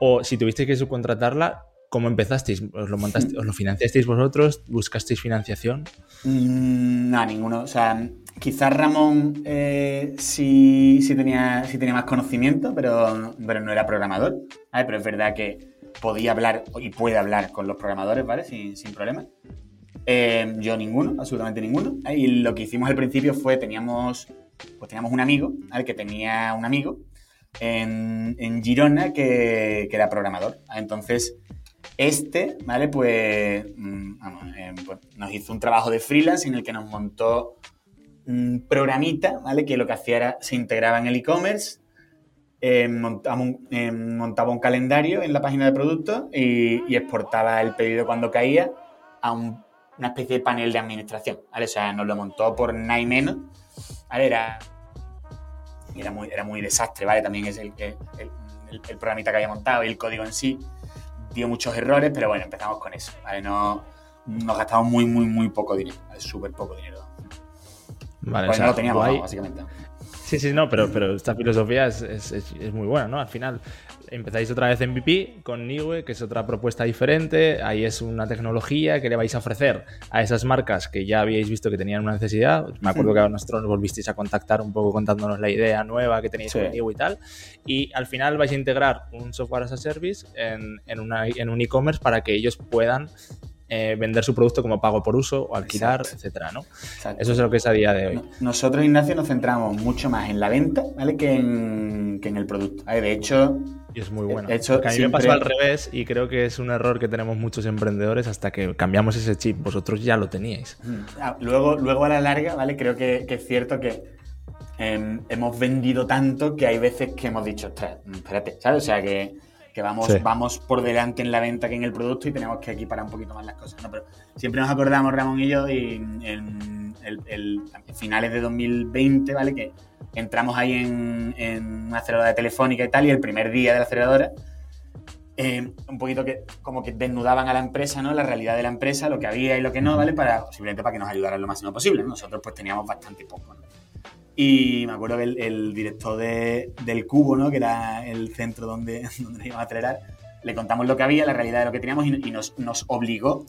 O si tuvisteis que subcontratarla, ¿Cómo empezasteis? ¿Os lo, montaste, ¿Os lo financiasteis vosotros? ¿Buscasteis financiación? Mm, no, ninguno. O sea, quizás Ramón eh, sí, tenía, más conocimiento, pero, no era programador. Pero es verdad que podía hablar y puede hablar con los programadores, ¿vale? Sin, problema. Eh, yo ninguno, absolutamente ninguno. Y lo que hicimos al principio fue, teníamos, pues un amigo. Que tenía un amigo en, Girona que, que, era programador. Entonces este, ¿vale? Pues, mm, eh, pues, nos hizo un trabajo de freelance en el que nos montó programita, ¿vale? Que lo que hacía era, se integraba en el e-commerce, eh, eh, montaba, un, calendario en la página de producto y, exportaba el pedido cuando caía a una especie de panel de administración, ¿vale? O sea, nos lo montó por nada y menos, ¿vale? Era, era, muy, era muy desastre, ¿vale? También es el, el, el programita que había montado y el código en sí dio muchos errores, pero bueno, empezamos con eso, ¿vale? No, nos gastamos muy, muy, muy poco dinero, súper poco dinero. Vale, pues no lo teníamos, básicamente. Sí, sí, no, pero, pero esta filosofía es, es, es, muy buena, ¿no? Al final empezáis otra vez en MVP con Niue, que es otra propuesta diferente. Ahí es una tecnología que le vais a ofrecer a esas marcas que ya habíais visto que tenían una necesidad. Me acuerdo que a nosotros nos volvisteis a contactar un poco contándonos la idea nueva que tenéis con Niue y tal. Y al final vais a integrar un software as a service en, en, una, en un e-commerce para que ellos puedan eh, vender su producto como pago por uso o alquilar, etcétera, ¿no? Eso es lo que es a día de hoy. Nosotros, Ignacio, nos centramos mucho más en la venta, ¿vale? Que en, que en el producto. De hecho... Y es muy bueno. De hecho, a mí me pasó al revés y creo que es un error que tenemos muchos emprendedores hasta que cambiamos ese chip. Vosotros ya lo teníais. Ah, luego, luego a la larga, ¿vale? Creo que, es cierto que em, hemos vendido tanto que hay veces que hemos dicho, espérate, ¿sabes? O sea que que vamos, vamos por delante en la venta que en el producto y tenemos que equiparar un poquito más las cosas. ¿no? Pero siempre nos acordamos, Ramón y yo, y en, el, finales de 2020, ¿vale? Que entramos ahí en, una aceleradora telefónica y tal, y el primer día de la aceleradora, eh, un poquito que como que desnudaban a la empresa, ¿no? La realidad de la empresa, lo que había y lo que no, ¿vale? Para, simplemente para que nos ayudaran lo máximo posible. Nosotros pues teníamos bastante poco, ¿no? Y me acuerdo que el, director del Cubo, ¿no? que era el centro donde, donde íbamos a le contamos lo que había, la realidad de lo que teníamos y, nos, nos, obligó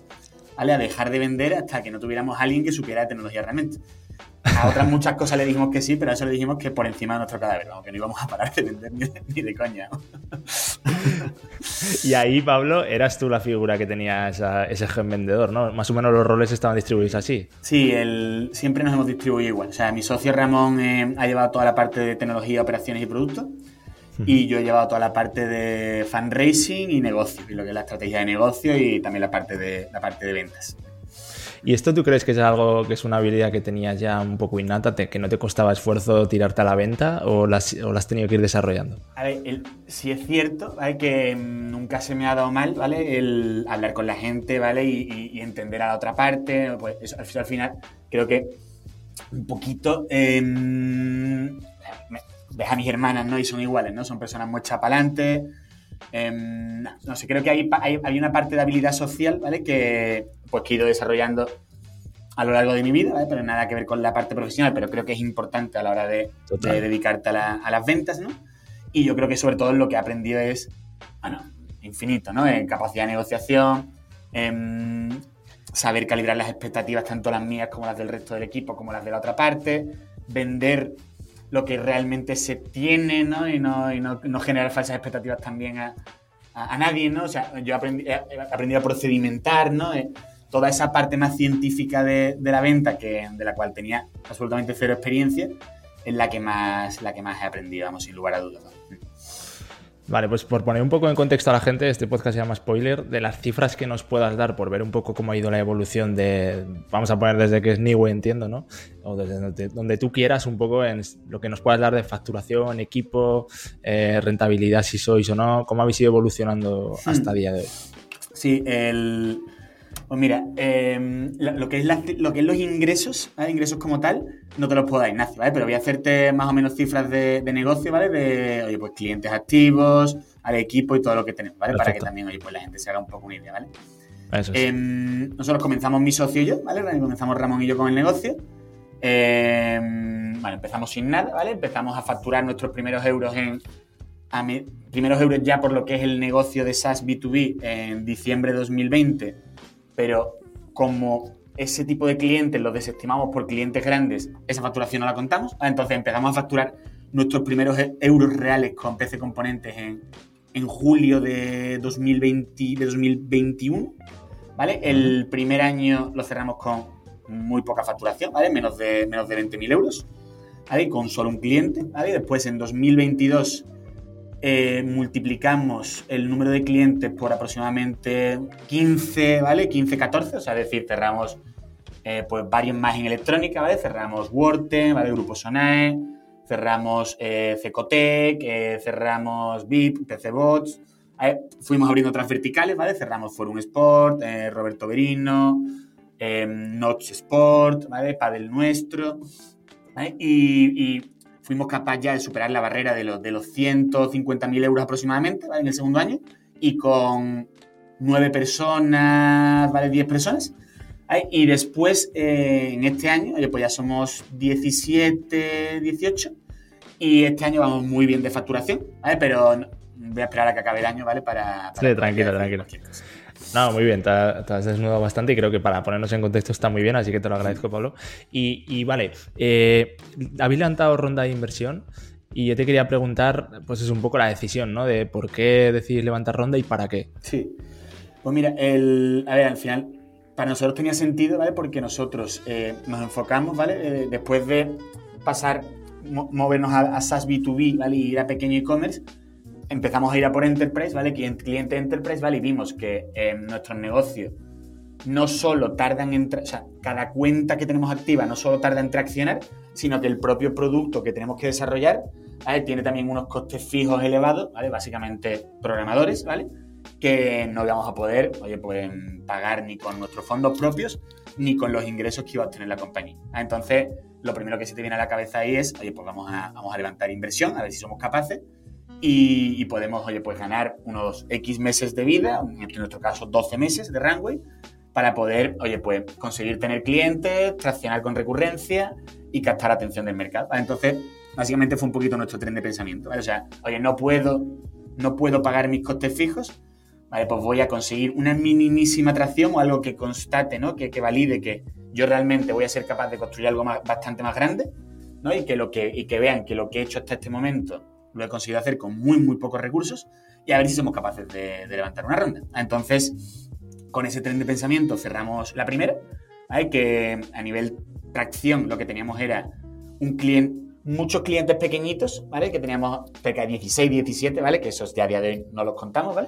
a dejar de vender hasta que no tuviéramos a alguien que supiera de tecnología realmente. A otras muchas cosas le dijimos que sí, pero a eso le dijimos que por encima de nuestro cadáver, que no íbamos a parar de vender ni de, coña. Y ahí, Pablo, eras tú la figura que tenía ese gen vendedor, ¿no? Más o menos los roles estaban distribuidos así. Sí, el, siempre nos hemos distribuido igual. O sea, mi socio Ramón eh, ha llevado toda la parte de tecnología, operaciones y productos. Y yo he llevado toda la parte de fundraising y negocio, y lo que es la estrategia de negocio y también la parte de, la parte de ventas. ¿Y esto tú crees que es algo que es una habilidad que tenías ya un poco innata, que no te costaba esfuerzo tirarte a la venta o las, o has tenido que ir desarrollando? A ver, si es cierto, ¿vale? que nunca se me ha dado mal, ¿vale? El hablar con la gente, ¿vale? Y, entender a la otra parte, pues al final creo que un poquito... Em, ves a mis hermanas, ¿no? Y son iguales, ¿no? Son personas muy chapalantes. Em, no sé, creo que hay, hay, hay, una parte de habilidad social, ¿vale? Que, pues, que he ido desarrollando a lo largo de mi vida, ¿vale? pero nada que ver con la parte profesional, pero creo que es importante a la hora de, de dedicarte a, a, las ventas, ¿no? Y yo creo que sobre todo lo que he aprendido es, bueno, infinito, ¿no? En capacidad de negociación, en saber calibrar las expectativas, tanto las mías como las del resto del equipo, como las de la otra parte, vender lo que realmente se tiene, ¿no? Y no, y no, no generar falsas expectativas también a, a, nadie, ¿no? O sea, yo aprendí, he aprendido a procedimentar, ¿no? Eh, toda esa parte más científica de, de, la venta, que, de la cual tenía absolutamente cero experiencia, es la que más, la que más he aprendido, vamos, sin lugar a dudas. Vale, pues por poner un poco en contexto a la gente, este podcast se llama Spoiler, de las cifras que nos puedas dar por ver un poco cómo ha ido la evolución de, vamos a poner desde que es Niwe, entiendo, ¿no? O desde donde, tú quieras, un poco en lo que nos puedas dar de facturación, equipo, eh, rentabilidad, si sois o no, cómo habéis ido evolucionando hasta el hmm. día de hoy. Sí, el, pues mira, em, lo, que es lo que es los ingresos, ingresos como tal, no te los puedo dar, Ignacio, ¿vale? Pero voy a hacerte más o menos cifras de, negocio, ¿vale? De, oye, pues clientes activos, al equipo y todo lo que tenemos, ¿vale? Para que también, oye, pues la gente se haga un poco una idea, ¿vale? Em, nosotros comenzamos mi socio y yo, ¿vale? Comenzamos Ramón y yo con el negocio. Em, bueno, empezamos sin nada, ¿vale? Empezamos a facturar nuestros primeros euros en... primeros euros ya por lo que es el negocio de SaaS B2B en diciembre de 2020 pero como ese tipo de clientes los desestimamos por clientes grandes, esa facturación no la contamos. Ah, entonces empezamos a facturar nuestros primeros e-, euros reales con PC Componentes en, en julio de, 2020, de 2021. ¿vale? El primer año lo cerramos con muy poca facturación, ¿vale? menos de, menos de 20.000 euros, ¿vale? con solo un cliente. ¿vale? Después en 2022 eh, multiplicamos el número de clientes por aproximadamente 15, ¿vale? 15, 14, o sea, es decir, cerramos eh, pues varios más en electrónica, ¿vale? Cerramos Worten, ¿vale? Grupo Sonae, cerramos eh, Cecotec, eh, cerramos VIP, PCBots, fuimos abriendo otras verticales, ¿vale? Cerramos Forum Sport, Roberto Berino, Notch Sport, ¿vale? Padel Nuestro, ¿vale? y fuimos capaces ya de superar la barrera de los, de los 150.000 euros aproximadamente en el segundo año y con nueve personas, ¿vale? 10 personas. Y después, eh, en este año, pues ya somos 17, 18 y este año vamos muy bien de facturación, ¿vale? Pero voy a esperar a que acabe el año, ¿vale? Para, sí, tranquilo, tranquilo. No, muy bien, te, has desnudado bastante y creo que para ponernos en contexto está muy bien, así que te lo agradezco, Pablo. Y, vale, eh, habéis levantado ronda de inversión y yo te quería preguntar, pues es un poco la decisión, ¿no? De por qué decidís levantar ronda y para qué. Sí. Pues mira, el, a ver, al final, para nosotros tenía sentido, ¿vale? Porque nosotros eh, nos enfocamos, ¿vale? Eh, después de pasar, movernos a, a SaaS B2B, ¿vale? Y ir a pequeño e-commerce, empezamos a ir a por Enterprise, ¿vale? Cliente Enterprise, ¿vale? Y vimos que en nuestros negocios no solo tardan en... O sea, cada cuenta que tenemos activa no solo tarda en traccionar, sino que el propio producto que tenemos que desarrollar tiene también unos costes fijos elevados, ¿vale? Básicamente programadores, ¿vale? Que no vamos a poder, oye, pues pagar ni con nuestros fondos propios ni con los ingresos que iba a obtener la compañía. Entonces, lo primero que se te viene a la cabeza ahí es, oye, pues vamos a, vamos a levantar inversión, a ver si somos capaces y, podemos, oye, pues ganar unos X meses de vida, en nuestro caso 12 meses de runway, para poder, oye, pues conseguir tener clientes, traccionar con recurrencia y captar atención del mercado. Entonces, básicamente fue un poquito nuestro tren de pensamiento, O sea, oye, no puedo, no puedo pagar mis costes fijos, ¿vale? Pues voy a conseguir una minimísima atracción o algo que constate, ¿no? Que, valide que yo realmente voy a ser capaz de construir algo bastante más grande, ¿no? Y que, lo que, y que vean que lo que he hecho hasta este momento lo he conseguido hacer con muy, muy pocos recursos y a ver si somos capaces de, levantar una ronda. Entonces, con ese tren de pensamiento cerramos la primera, ¿vale? que a nivel tracción lo que teníamos era un cliente, muchos clientes pequeñitos, ¿vale? Que teníamos cerca de 16, 17, ¿vale? Que esos ya a día de hoy no los contamos, ¿vale?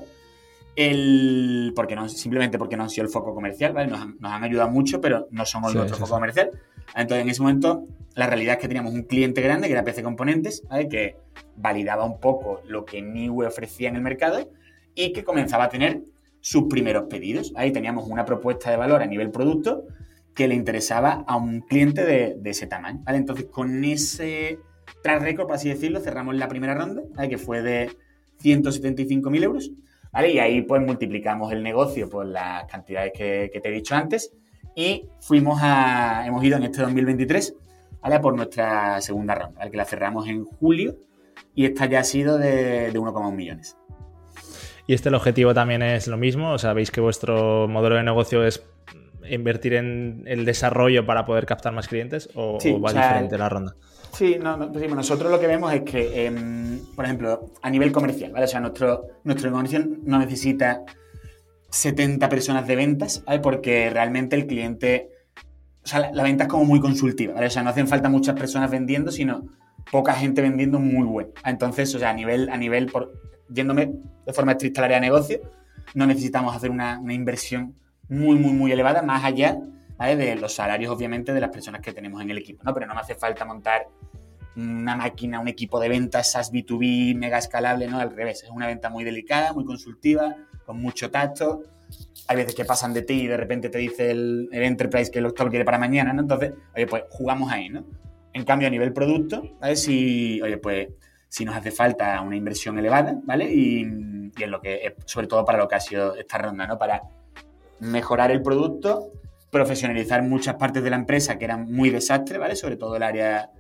El, porque no, simplemente porque no han sido el foco comercial, ¿vale? Nos han, ayudado mucho, pero no somos nuestro foco comercial. Entonces, en ese momento, la realidad es que teníamos un cliente grande que era PC Componentes, ¿vale? Que validaba un poco lo que Niue ofrecía en el mercado y que comenzaba a tener sus primeros pedidos. Ahí teníamos una propuesta de valor a nivel producto que le interesaba a un cliente de, ese tamaño. ¿vale? Entonces, con ese track record, por así decirlo, cerramos la primera ronda, que fue de 175.000 euros. Y ahí pues multiplicamos el negocio por las cantidades que, te he dicho antes y fuimos a, hemos ido en este 2023 ¿vale? por nuestra segunda ronda, ¿vale? que la cerramos en julio y esta ya ha sido de, de 1,1 millones. ¿Y este el objetivo también es lo mismo? O sea, ¿veis que vuestro modelo de negocio es invertir en el desarrollo para poder captar más clientes o, va diferente la ronda? Sí, no, pues nosotros lo que vemos es que, em, por ejemplo, a nivel comercial, ¿vale? O sea, nuestro, nuestro negocio no necesita 70 personas de ventas. Porque realmente el cliente, o sea, la, venta es como muy consultiva, ¿vale? O sea, no hacen falta muchas personas vendiendo, sino poca gente vendiendo muy bueno. Entonces, o sea, a nivel, a nivel yéndome de forma estricta al área de negocio, no necesitamos hacer una, inversión muy, muy, muy elevada, más allá de los salarios, obviamente, de las personas que tenemos en el equipo, ¿no? Pero no me hace falta montar una máquina, un equipo de ventas SaaS B2B mega escalable, ¿no? Al revés, es una venta muy delicada, muy consultiva, con mucho tacto. Hay veces que pasan de ti y de repente te dice el, enterprise que lo, lo quiere para mañana, ¿no? Entonces, oye, pues jugamos ahí, ¿no? En cambio, a nivel producto, ¿vale? Si, oye, pues si nos hace falta una inversión elevada, ¿vale? Y, y es lo que, sobre todo para lo que ha sido esta ronda, ¿no? Para mejorar el producto, profesionalizar muchas partes de la empresa que eran muy desastres, ¿vale? Sobre todo el área,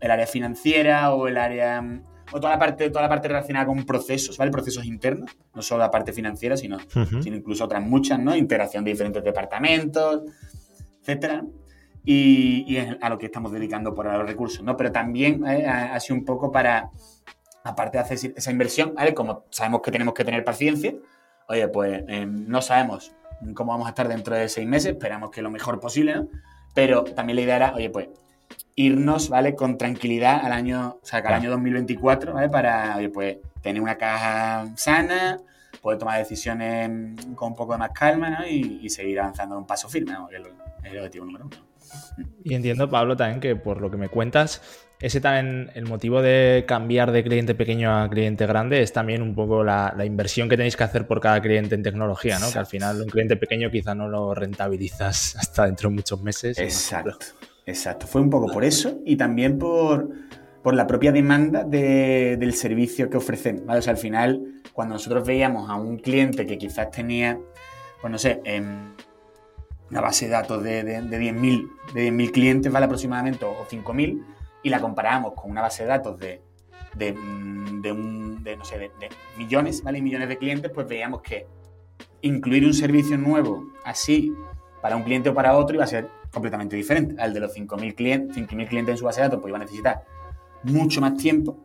el área financiera o el área o toda la parte, toda la parte relacionada con procesos, ¿vale? Procesos internos, no solo la parte financiera, sino, sino incluso otras muchas, ¿no? Integración de diferentes departamentos, etcétera. Y, es a lo que estamos dedicando por los recursos, ¿no? Pero también ¿eh? ha sido un poco para aparte de hacer esa inversión, ¿vale? Como sabemos que tenemos que tener paciencia, oye, pues em, no sabemos cómo vamos a estar dentro de seis meses, esperamos que lo mejor posible, ¿no? Pero también la idea era, oye, pues irnos, ¿vale? Con tranquilidad al año, o sea, al año 2024, ¿vale? Para, oye, pues tener una caja sana, poder tomar decisiones con un poco de más calma, ¿no? Y, seguir avanzando un paso firme, ¿no? Que es el objetivo número uno. Y entiendo, Pablo, también que por lo que me cuentas, ese también, el motivo de cambiar de cliente pequeño a cliente grande es también un poco la, inversión que tenéis que hacer por cada cliente en tecnología, ¿no? Que al final un cliente pequeño quizá no lo rentabilizas hasta dentro de muchos meses. Exacto, exacto. Fue un poco por eso y también por, la propia demanda del servicio que ofrecen, ¿vale? O sea, al final, cuando nosotros veíamos a un cliente que quizás tenía, pues no sé, en una base de datos de, de, de 10.000 de clientes, ¿vale? Aproximadamente, o 5.000, y la comparamos con una base de datos de, de, un, no sé, de, millones, ¿vale? millones de clientes, pues veíamos que incluir un servicio nuevo así para un cliente o para otro iba a ser completamente diferente. Al de los 5.000 clientes, clientes en su base de datos, pues iba a necesitar mucho más tiempo.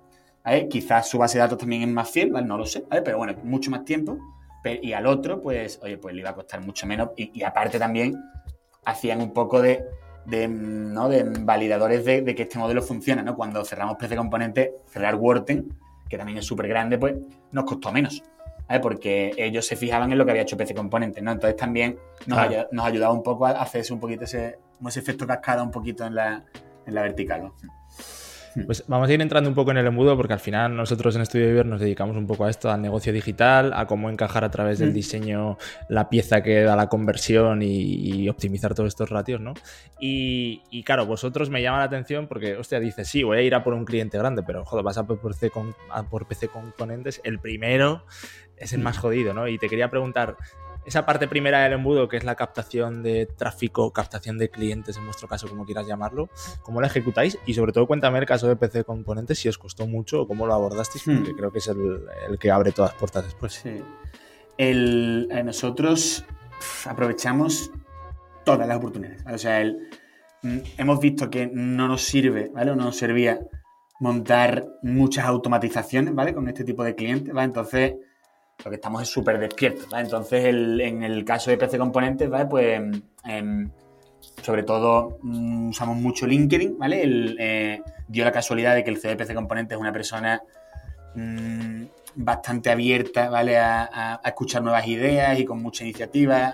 Quizás su base de datos también es más fiel, ¿vale? no lo sé, pero bueno, mucho más tiempo. y al otro, pues, oye, pues le iba a costar mucho menos. y aparte también hacían un poco de de, ¿no? de validadores de, que este modelo funciona. ¿no? Cuando cerramos PC Componente, cerrar Worten, que también es súper grande, pues nos costó menos. Porque ellos se fijaban en lo que había hecho PC Componente. ¿no? Entonces también nos, ayudaba un poco a hacerse un poquito ese, ese efecto cascada un poquito en la, en la vertical. Hmm. Pues vamos a ir entrando un poco en el embudo porque al final nosotros en Estudio Viver nos dedicamos un poco a esto, al negocio digital, a cómo encajar a través del hmm. diseño la pieza que da la conversión y, optimizar todos estos ratios, ¿no? Y, claro, vosotros me llama la atención porque, hostia, dices, sí, voy a ir a por un cliente grande, pero joder, vas a por PC, con, a por PC componentes, el primero es el más jodido, ¿no? Y te quería preguntar, esa parte primera del embudo, que es la captación de tráfico, captación de clientes, en vuestro caso, como quieras llamarlo, ¿cómo la ejecutáis? Y sobre todo, cuéntame el caso de PC Componentes, si os costó mucho o cómo lo abordasteis, hmm. porque creo que es el, que abre todas las puertas después. Sí. El, eh, nosotros aprovechamos todas las oportunidades. O sea, el, mm, hemos visto que no nos sirve, ¿vale? O no nos servía montar muchas automatizaciones, ¿vale? Con este tipo de clientes, ¿vale? Entonces lo que estamos es súper despiertos, ¿vale? Entonces, en el caso de PC Componentes, ¿vale? Pues, em, sobre todo, mm, usamos mucho LinkedIn, ¿vale? Eh, dio la casualidad de que el CEO de PC Componentes es una persona mm, bastante abierta, ¿vale? A, escuchar nuevas ideas y con mucha iniciativa.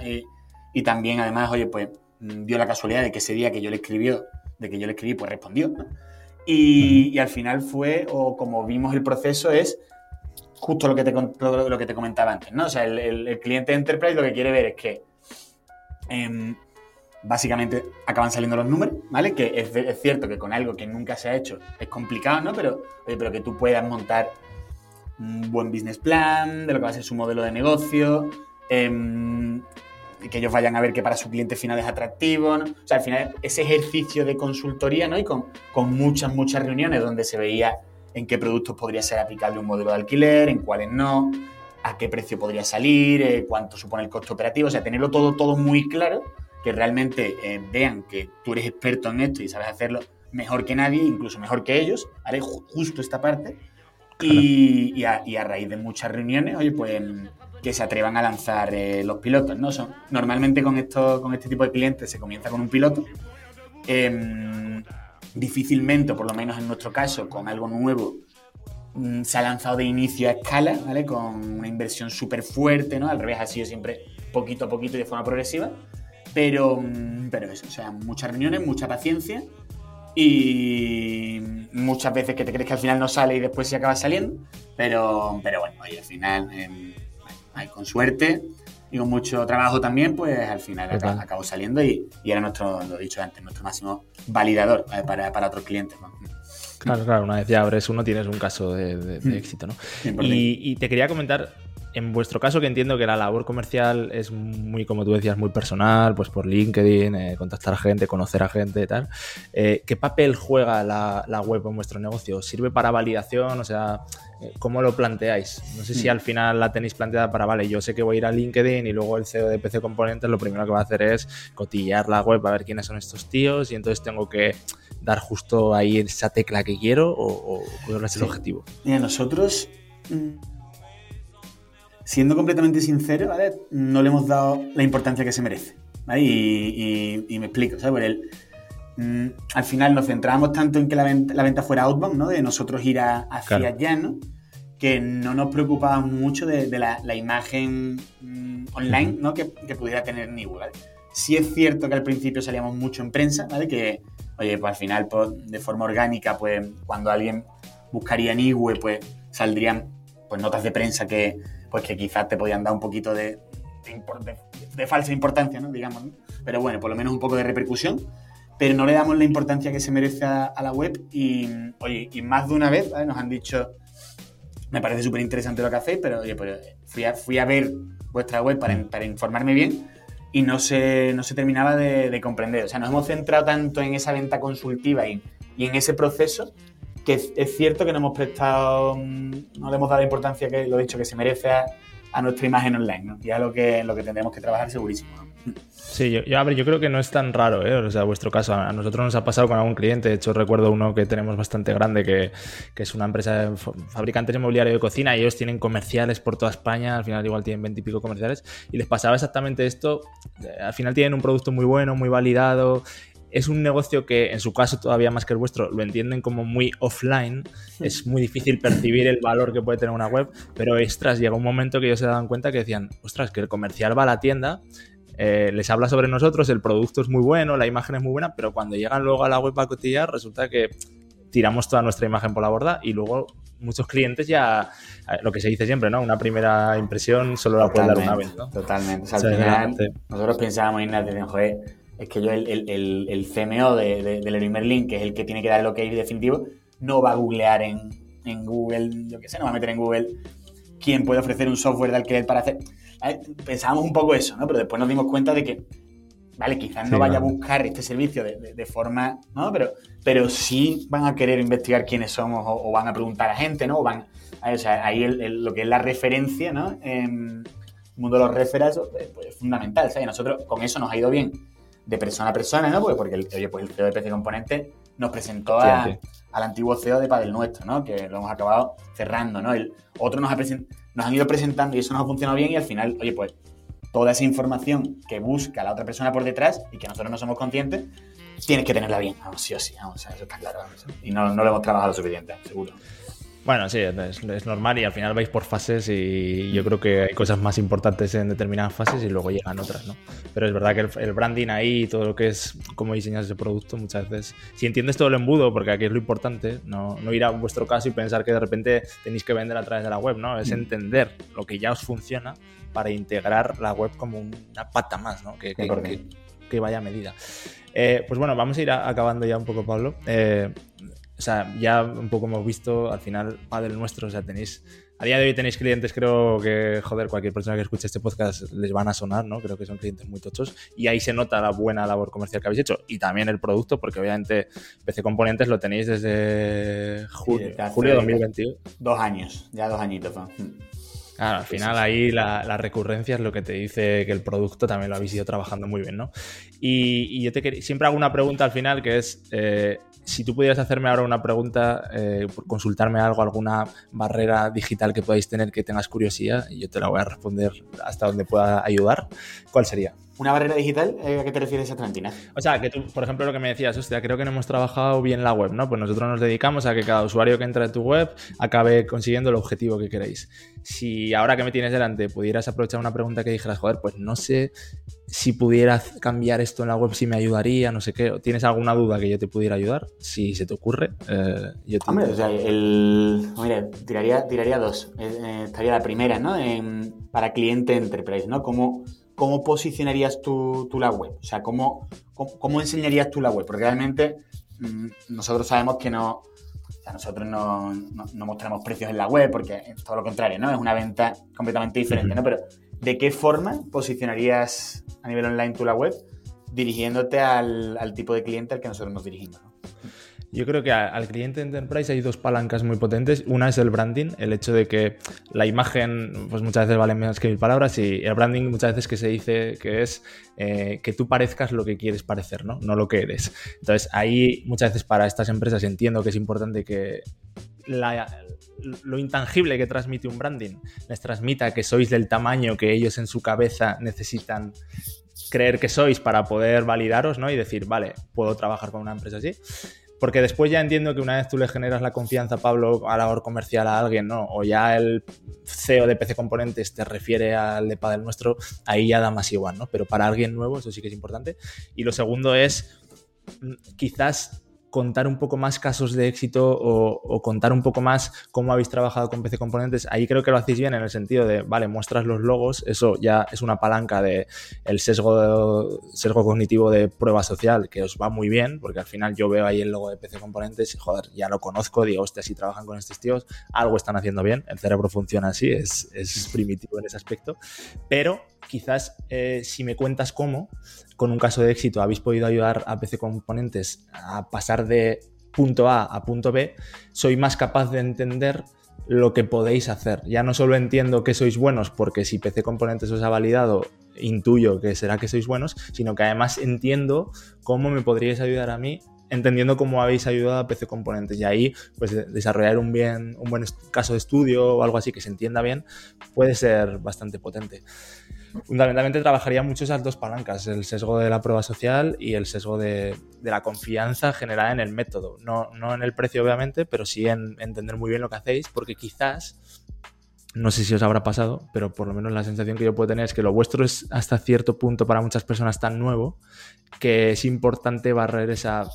y también, además, oye, pues, mm, dio la casualidad de que ese día que yo le escribió, de que yo le escribí, pues respondió, Y, y al final fue, o como vimos el proceso, es justo lo que te, lo, que te comentaba antes, ¿no? O sea, el, cliente Enterprise lo que quiere ver es que em, básicamente acaban saliendo los números, ¿vale? Que es, cierto que con algo que nunca se ha hecho es complicado, ¿no? Pero, pero que tú puedas montar un buen business plan, de lo que va a ser su modelo de negocio, em, que ellos vayan a ver que para su cliente final es atractivo, ¿no? O sea, al final ese ejercicio de consultoría, ¿no? Y con, con muchas, muchas reuniones donde se veía en qué productos podría ser aplicable un modelo de alquiler, en cuáles no, a qué precio podría salir, eh, cuánto supone el costo operativo, o sea, tenerlo todo, todo muy claro, que realmente eh, vean que tú eres experto en esto y sabes hacerlo mejor que nadie, incluso mejor que ellos, haré justo esta parte. Y, a, raíz de muchas reuniones, oye, pues que se atrevan a lanzar eh, los pilotos, ¿no? Son, normalmente con, esto, con este tipo de clientes se comienza con un piloto. Em, difícilmente, por lo menos en nuestro caso, con algo nuevo, mm, se ha lanzado de inicio a escala, ¿vale? Con una inversión súper fuerte, ¿no? Al revés, ha sido siempre poquito a poquito y de forma progresiva. Pero, mm, pero eso, o sea, muchas reuniones, mucha paciencia y muchas veces que te crees que al final no sale y después sí acaba saliendo, pero, pero bueno, y al final, eh, con suerte y con mucho trabajo también, pues al final acabó saliendo y, era nuestro, lo he dicho antes, nuestro máximo validador eh, para, para, otros clientes. Claro, claro, una vez ya abres uno tienes un caso de, mm. éxito, ¿no? y, te quería comentar en vuestro caso, que entiendo que la labor comercial es muy, como tú decías, muy personal, pues por LinkedIn, eh, contactar a gente, conocer a gente y tal, eh, ¿qué papel juega la, web en vuestro negocio? ¿Sirve para validación? O sea, eh, ¿cómo lo planteáis? No sé si hmm. al final la tenéis planteada para, vale, yo sé que voy a ir a LinkedIn y luego el CEO de PC Componentes lo primero que va a hacer es cotillar la web a ver quiénes son estos tíos y entonces tengo que dar justo ahí esa tecla que quiero o, cuál es el objetivo. Mira, nosotros mm, siendo completamente sincero, ¿vale? No le hemos dado la importancia que se merece, ¿vale? Y, me explico, ¿sabes? El, mm, al final nos centrábamos tanto en que la venta, fuera outbound, ¿no? De nosotros ir hacia allá, ¿no? Que no nos preocupábamos mucho de, la, imagen mm, online, ¿no? Que, pudiera tener Niwe, ¿vale? Sí es cierto que al principio salíamos mucho en prensa, ¿vale? Que, oye, pues al final, pues, de forma orgánica, pues cuando alguien buscaría Niwe, pues saldrían pues notas de prensa que, pues que quizás te podían dar un poquito de, de, falsa importancia, ¿no? Digamos, Pero bueno, por lo menos un poco de repercusión. Pero no le damos la importancia que se merece a, la web y, oye, y más de una vez nos han dicho, me parece súper interesante lo que hacéis, pero oye, pues fui a, fui a ver vuestra web para, para informarme bien y no se, no se terminaba de, comprender. O sea, nos hemos centrado tanto en esa venta consultiva y, y en ese proceso que es, cierto que no hemos prestado, mm, no le hemos dado la importancia que lo he dicho que se merece a, nuestra imagen online, ¿no? Y es lo que, lo que tendremos que trabajar segurísimo. Sí, yo, yo, yo creo que no es tan raro, ¿eh? o sea, vuestro caso. A nosotros nos ha pasado con algún cliente. De hecho, recuerdo uno que tenemos bastante grande, que, que es una empresa de fabricantes de mobiliario de cocina y ellos tienen comerciales por toda España. Al final, igual tienen 20 y pico comerciales. Y les pasaba exactamente esto. Al final tienen un producto muy bueno, muy validado es un negocio que en su caso todavía más que el vuestro lo entienden como muy offline, es muy difícil percibir el valor que puede tener una web, pero extras llega un momento que ellos se dan cuenta que decían, ostras, que el comercial va a la tienda, eh, les habla sobre nosotros, el producto es muy bueno, la imagen es muy buena, pero cuando llegan luego a la web a cotillar resulta que tiramos toda nuestra imagen por la borda y luego muchos clientes ya, eh, lo que se dice siempre, ¿no? Una primera impresión solo la pueden dar una vez, ¿no? Totalmente. al final, nosotros pensábamos, Ignacio, joder, es que yo, el, el, el, CMO de, de, del Leroy Merlin, que es el que tiene que dar el ok definitivo, no va a googlear en, en Google, yo qué sé, no va a meter en Google quién puede ofrecer un software de alquiler para hacer. Pensábamos un poco eso, ¿no? Pero después nos dimos cuenta de que, vale, quizás no vaya a buscar este servicio de, de, forma, ¿no? Pero, pero sí van a querer investigar quiénes somos o, van a preguntar a gente, ¿no? O van, o sea, ahí lo que es la referencia, ¿no? En el mundo de los referrals pues, es fundamental, ¿sabes? Nosotros con eso nos ha ido bien de persona a persona, ¿no? Porque, el, oye, pues el CEO de PC Componente nos presentó al antiguo CEO de Padel Nuestro, ¿no? Que lo hemos acabado cerrando, ¿no? El otro nos, ha nos han ido presentando y eso nos ha funcionado bien y al final, oye, pues toda esa información que busca la otra persona por detrás y que nosotros no somos conscientes, tienes que tenerla bien, vamos, sí o sí, vamos, eso está claro. Y no, no lo hemos trabajado lo suficiente, seguro. Bueno, sí, es, normal y al final vais por fases y yo creo que hay cosas más importantes en determinadas fases y luego llegan otras, ¿no? Pero es verdad que el, branding ahí y todo lo que es cómo diseñas ese producto muchas veces, si entiendes todo el embudo, porque aquí es lo importante, no, no ir a vuestro caso y pensar que de repente tenéis que vender a través de la web, ¿no? Es mm. entender lo que ya os funciona para integrar la web como una pata más, ¿no? Que, que, vaya a medida. Eh, pues bueno, vamos a ir acabando ya un poco, Pablo. Eh, o sea, ya un poco hemos visto, al final, Padel nuestro, o sea, tenéis a día de hoy tenéis clientes, creo que, joder, cualquier persona que escuche este podcast les van a sonar, ¿no? Creo que son clientes muy tochos y ahí se nota la buena labor comercial que habéis hecho y también el producto, porque obviamente PC Componentes lo tenéis desde julio, julio de 2021. Dos años, ya dos añitos. Claro, al final ahí la, recurrencia es lo que te dice que el producto también lo habéis ido trabajando muy bien, ¿no? Y, yo te quería, siempre hago una pregunta al final que es, eh, si tú pudieras hacerme ahora una pregunta, eh, consultarme algo, alguna barrera digital que podáis tener que tengas curiosidad, y yo te la voy a responder hasta donde pueda ayudar, ¿cuál sería? ¿Una barrera digital? Eh, ¿A qué te refieres exactamente? O sea, que tú, por ejemplo, lo que me decías, hostia, creo que no hemos trabajado bien la web, ¿no? Pues nosotros nos dedicamos a que cada usuario que entra en tu web acabe consiguiendo el objetivo que queréis. Si ahora que me tienes delante pudieras aprovechar una pregunta que dijeras, joder, pues no sé si pudieras cambiar esto en la web, si me ayudaría, no sé qué. ¿Tienes alguna duda que yo te pudiera ayudar? Si se te ocurre, eh, yo te... Hombre, o sea, el... Mira, tiraría, tiraría dos. Eh, estaría la primera, ¿no? para cliente enterprise, ¿no? ¿Cómo ¿cómo posicionarías tú, la web? O sea, ¿cómo, ¿cómo, enseñarías tú la web? Porque realmente mm, nosotros sabemos que no, nosotros no, mostramos precios en la web porque es todo lo contrario, ¿no? Es una venta completamente diferente, ¿no? Pero ¿de qué forma posicionarías a nivel online tú la web dirigiéndote al, al tipo de cliente al que nosotros nos dirigimos? Yo creo que al cliente Enterprise hay dos palancas muy potentes. Una es el branding, el hecho de que la imagen, pues muchas veces vale menos que mil palabras, y el branding muchas veces que se dice que es eh, que tú parezcas lo que quieres parecer, ¿no? No lo que eres. Entonces, ahí muchas veces para estas empresas entiendo que es importante que lo intangible que transmite un branding les transmita que sois del tamaño que ellos en su cabeza necesitan creer que sois para poder validaros, ¿no? Y decir, vale, puedo trabajar con una empresa así. Porque después ya entiendo que una vez tú le generas la confianza, Pablo, a la hora comercial a alguien, ¿no? O ya el CEO de PC Componentes te refiere al de Padel nuestro, ahí ya da más igual, ¿no? Pero para alguien nuevo, eso sí que es importante. Y lo segundo es mm, quizás contar un poco más casos de éxito o, contar un poco más cómo habéis trabajado con PC Componentes, ahí creo que lo hacéis bien en el sentido de, vale, muestras los logos, eso ya es una palanca de el sesgo, sesgo cognitivo de prueba social que os va muy bien, porque al final yo veo ahí el logo de PC Componentes y joder, ya lo conozco, digo, hostia, si trabajan con estos tíos, algo están haciendo bien, el cerebro funciona así, es, es primitivo en ese aspecto, pero quizás eh, si me cuentas cómo, con un caso de éxito habéis podido ayudar a PC Componentes a pasar de punto A a punto B, soy más capaz de entender lo que podéis hacer. Ya no solo entiendo que sois buenos, porque si PC Componentes os ha validado, intuyo que será que sois buenos, sino que además entiendo cómo me podríais ayudar a mí entendiendo cómo habéis ayudado a PC Componentes y ahí pues desarrollar un bien un buen caso de estudio o algo así que se entienda bien puede ser bastante potente fundamentalmente trabajaría mucho esas dos palancas, el sesgo de la prueba social y el sesgo de, la confianza generada en el método. No, no, en el precio, obviamente, pero sí en entender muy bien lo que hacéis, porque quizás, no sé si os habrá pasado, pero por lo menos la sensación que yo puedo tener es que lo vuestro es hasta cierto punto para muchas personas tan nuevo que es importante barrer esa,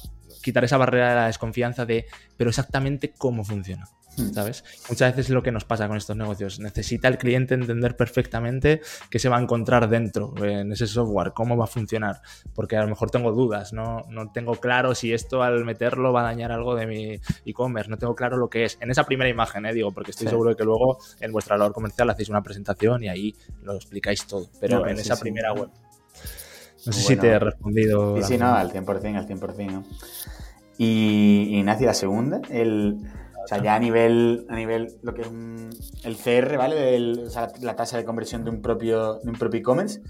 quitar esa barrera de la desconfianza de, pero exactamente cómo funciona. Hmm. ¿sabes? Muchas veces es lo que nos pasa con estos negocios. Necesita el cliente entender perfectamente qué se va a encontrar dentro en ese software, cómo va a funcionar, porque a lo mejor tengo dudas, no, no tengo claro si esto al meterlo va a dañar algo de mi e-commerce, no tengo claro lo que es. En esa primera imagen, ¿eh? digo, porque estoy seguro de que luego en vuestra labor comercial hacéis una presentación y ahí lo explicáis todo, pero en esa primera web. No sé si te he respondido. Sí, sí, no, al 100%, al 100%. Y, y la segunda, el o sea, ya a nivel, a nivel lo que es el CR, ¿vale? o sea, la tasa de conversión de un propio de un propio e-commerce.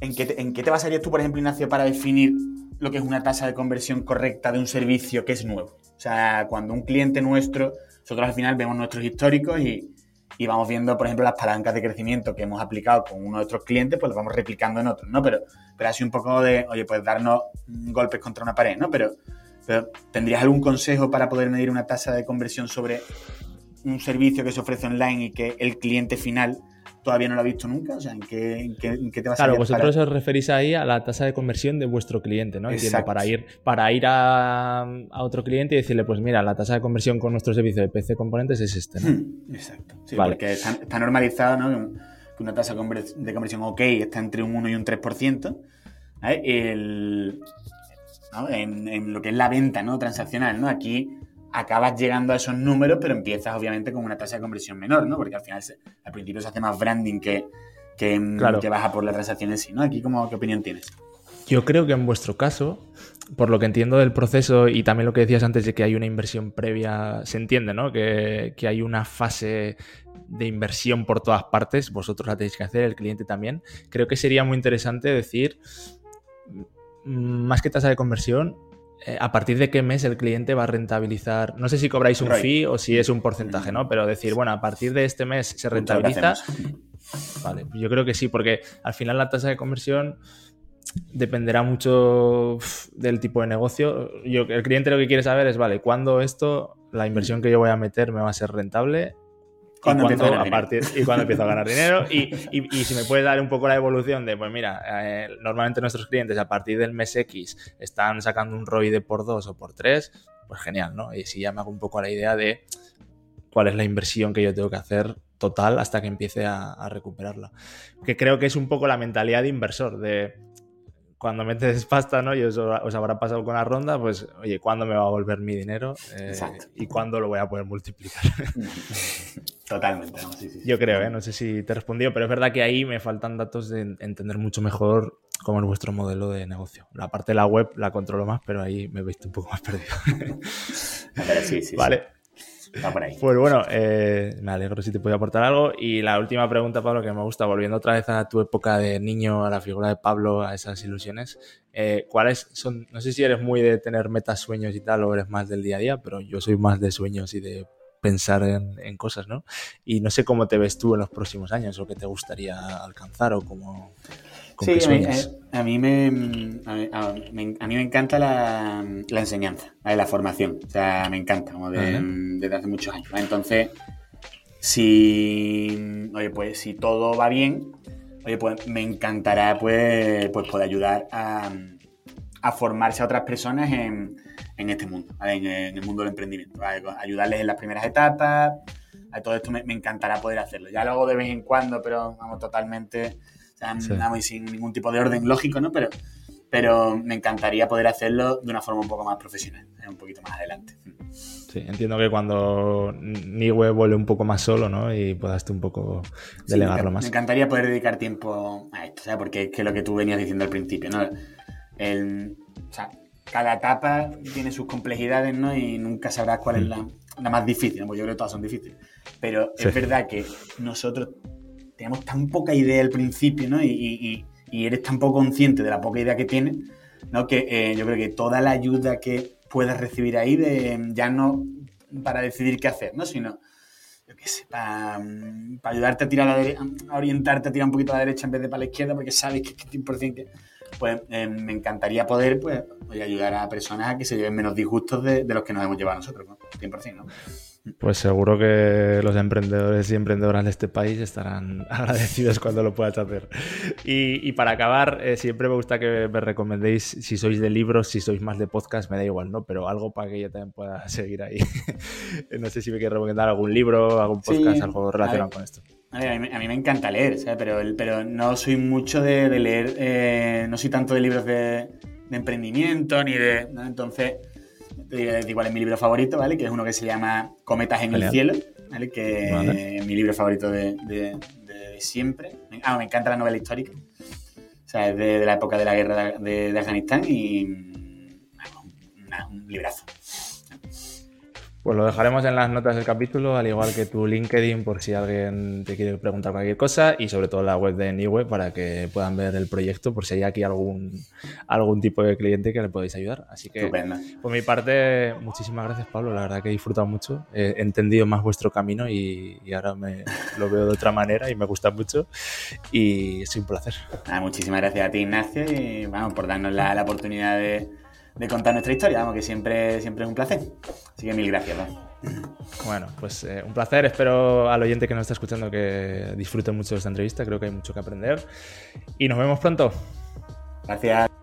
¿En qué, te, ¿En qué te basarías tú, por ejemplo, Ignacio, para definir lo que es una tasa de conversión correcta de un servicio que es nuevo? O sea, cuando un cliente nuestro, nosotros al final vemos nuestros históricos y, y vamos viendo, por ejemplo, las palancas de crecimiento que hemos aplicado con uno de otros clientes, pues lo vamos replicando en otros, ¿no? Pero, pero así un poco de, oye, pues darnos golpes contra una pared, ¿no? Pero pero, ¿tendrías algún consejo para poder medir una tasa de conversión sobre un servicio que se ofrece online y que el cliente final todavía no lo ha visto nunca? O sea, ¿en qué, te vas a Claro, vosotros os referís ahí a la tasa de conversión de vuestro cliente, ¿no? Entiendo, para ir, para ir a, otro cliente y decirle, pues mira, la tasa de conversión con nuestro servicio de PC Componentes es este, ¿no? Hmm, exacto. Sí, porque está, normalizado, ¿no? Que una tasa de conversión ok está entre un 1 y un 3%. El, en, lo que es la venta ¿no? transaccional. ¿no? Aquí acabas llegando a esos números, pero empiezas obviamente con una tasa de conversión menor, ¿no? Porque al final al principio se hace más branding que, que, que baja por la transacción en sí, ¿no? Aquí, ¿cómo, ¿qué opinión tienes? Yo creo que en vuestro caso, por lo que entiendo del proceso y también lo que decías antes de que hay una inversión previa, se entiende, ¿no? Que, que hay una fase de inversión por todas partes, vosotros la tenéis que hacer, el cliente también. Creo que sería muy interesante decir, más que tasa de conversión, eh, a partir de qué mes el cliente va a rentabilizar. No sé si cobráis un fee o si es un porcentaje, ¿no? Pero decir, bueno, a partir de este mes se rentabiliza. Vale, yo creo que sí, porque al final la tasa de conversión dependerá mucho del tipo de negocio. Yo, el cliente lo que quiere saber es, vale, ¿cuándo esto, la inversión que yo voy a meter me va a ser rentable? ¿Cuándo y cuando, a, partir, y cuando empiezo a ganar dinero. Y, y, si me puedes dar un poco la evolución de, pues mira, eh, normalmente nuestros clientes a partir del mes X están sacando un ROI de por 2 o por 3, pues genial, ¿no? Y si ya me hago un poco la idea de cuál es la inversión que yo tengo que hacer total hasta que empiece a, a recuperarla. Que creo que es un poco la mentalidad de inversor, de cuando metes pasta, ¿no? Y eso os habrá pasado con la ronda, pues, oye, ¿cuándo me va a volver mi dinero? Eh, ¿Y cuándo lo voy a poder multiplicar? Totalmente, Yo creo, ¿eh? No sé si te he respondido, pero es verdad que ahí me faltan datos de entender mucho mejor cómo es vuestro modelo de negocio. La parte de la web la controlo más, pero ahí me he visto un poco más perdido. sí, sí. Vale. Pues bueno, eh, me alegro si te puedo aportar algo. Y la última pregunta, Pablo, que me gusta, volviendo otra vez a tu época de niño, a la figura de Pablo, a esas ilusiones, eh, ¿cuáles son? No sé si eres muy de tener metas, sueños y tal, o eres más del día a día, pero yo soy más de sueños y de pensar en, cosas, ¿no? Y no sé cómo te ves tú en los próximos años o qué te gustaría alcanzar o cómo sí, a mí, me, a, mí, me, encanta la, enseñanza, la formación. O sea, me encanta, como desde hace muchos años. Entonces, si, oye, pues si todo va bien, oye, pues me encantará pues, pues poder ayudar a, formarse a otras personas en, este mundo, en, el mundo del emprendimiento. Ayudarles en las primeras etapas. A todo esto me, me encantará poder hacerlo. Ya luego de vez en cuando, pero vamos, totalmente sea, sin ningún tipo de orden lógico, ¿no? Pero, pero me encantaría poder hacerlo de una forma un poco más profesional, ¿eh? un poquito más adelante. Sí, entiendo que cuando Niwe vuelve un poco más solo, ¿no? Y puedas tú un poco delegarlo más. Me encantaría poder dedicar tiempo a esto, ¿sabes? Porque es que lo que tú venías diciendo al principio, ¿no? El, o sea, cada etapa tiene sus complejidades, ¿no? Y nunca sabrás cuál es mm. la, más difícil, ¿no? Porque yo creo que todas son difíciles. Pero es verdad que nosotros tenemos tan poca idea al principio, ¿no? Y, eres tan poco consciente de la poca idea que tienes, ¿no? Que eh, yo creo que toda la ayuda que puedas recibir ahí, de, ya no para decidir qué hacer, ¿no? Sino, yo qué sé, para, ayudarte a tirar a, la a orientarte a tirar un poquito a la derecha en vez de para la izquierda, porque sabes que, que 100% que pues eh, me encantaría poder pues, ayudar a personas a que se lleven menos disgustos de, de los que nos hemos llevado nosotros, ¿no? 100%, ¿no? Pues seguro que los emprendedores y emprendedoras de este país estarán agradecidos cuando lo puedas hacer. Y, para acabar, eh, siempre me gusta que me recomendéis si sois de libros, si sois más de podcast, me da igual, ¿no? Pero algo para que yo también pueda seguir ahí. no sé si me quieres recomendar algún libro, algún podcast, algo relacionado con esto. A, mí, me encanta leer, ¿sabes? Pero, pero no soy mucho de, leer, eh, no soy tanto de libros de, emprendimiento ni de... Entonces igual es mi libro favorito, ¿vale? Que es uno que se llama Cometas en el cielo, ¿vale? Que es mi libro favorito de, siempre. Ah, me encanta la novela histórica. O sea, es de, la época de la guerra de, Afganistán y un librazo. Pues lo dejaremos en las notas del capítulo, al igual que tu LinkedIn, por si alguien te quiere preguntar cualquier cosa, y sobre todo la web de Niwe para que puedan ver el proyecto, por si hay aquí algún, algún tipo de cliente que le podéis ayudar. Así que, por mi parte, muchísimas gracias, Pablo. La verdad que he disfrutado mucho, he entendido más vuestro camino y, ahora me lo veo de otra manera y me gusta mucho. Y es un placer. muchísimas gracias a ti, Ignacio, y vamos, por darnos la oportunidad de de contar nuestra historia, vamos, que siempre, siempre es un placer. Así que mil gracias. Bueno, pues eh, un placer. Espero al oyente que nos está escuchando que disfrute mucho de esta entrevista. Creo que hay mucho que aprender. Y nos vemos pronto. Gracias.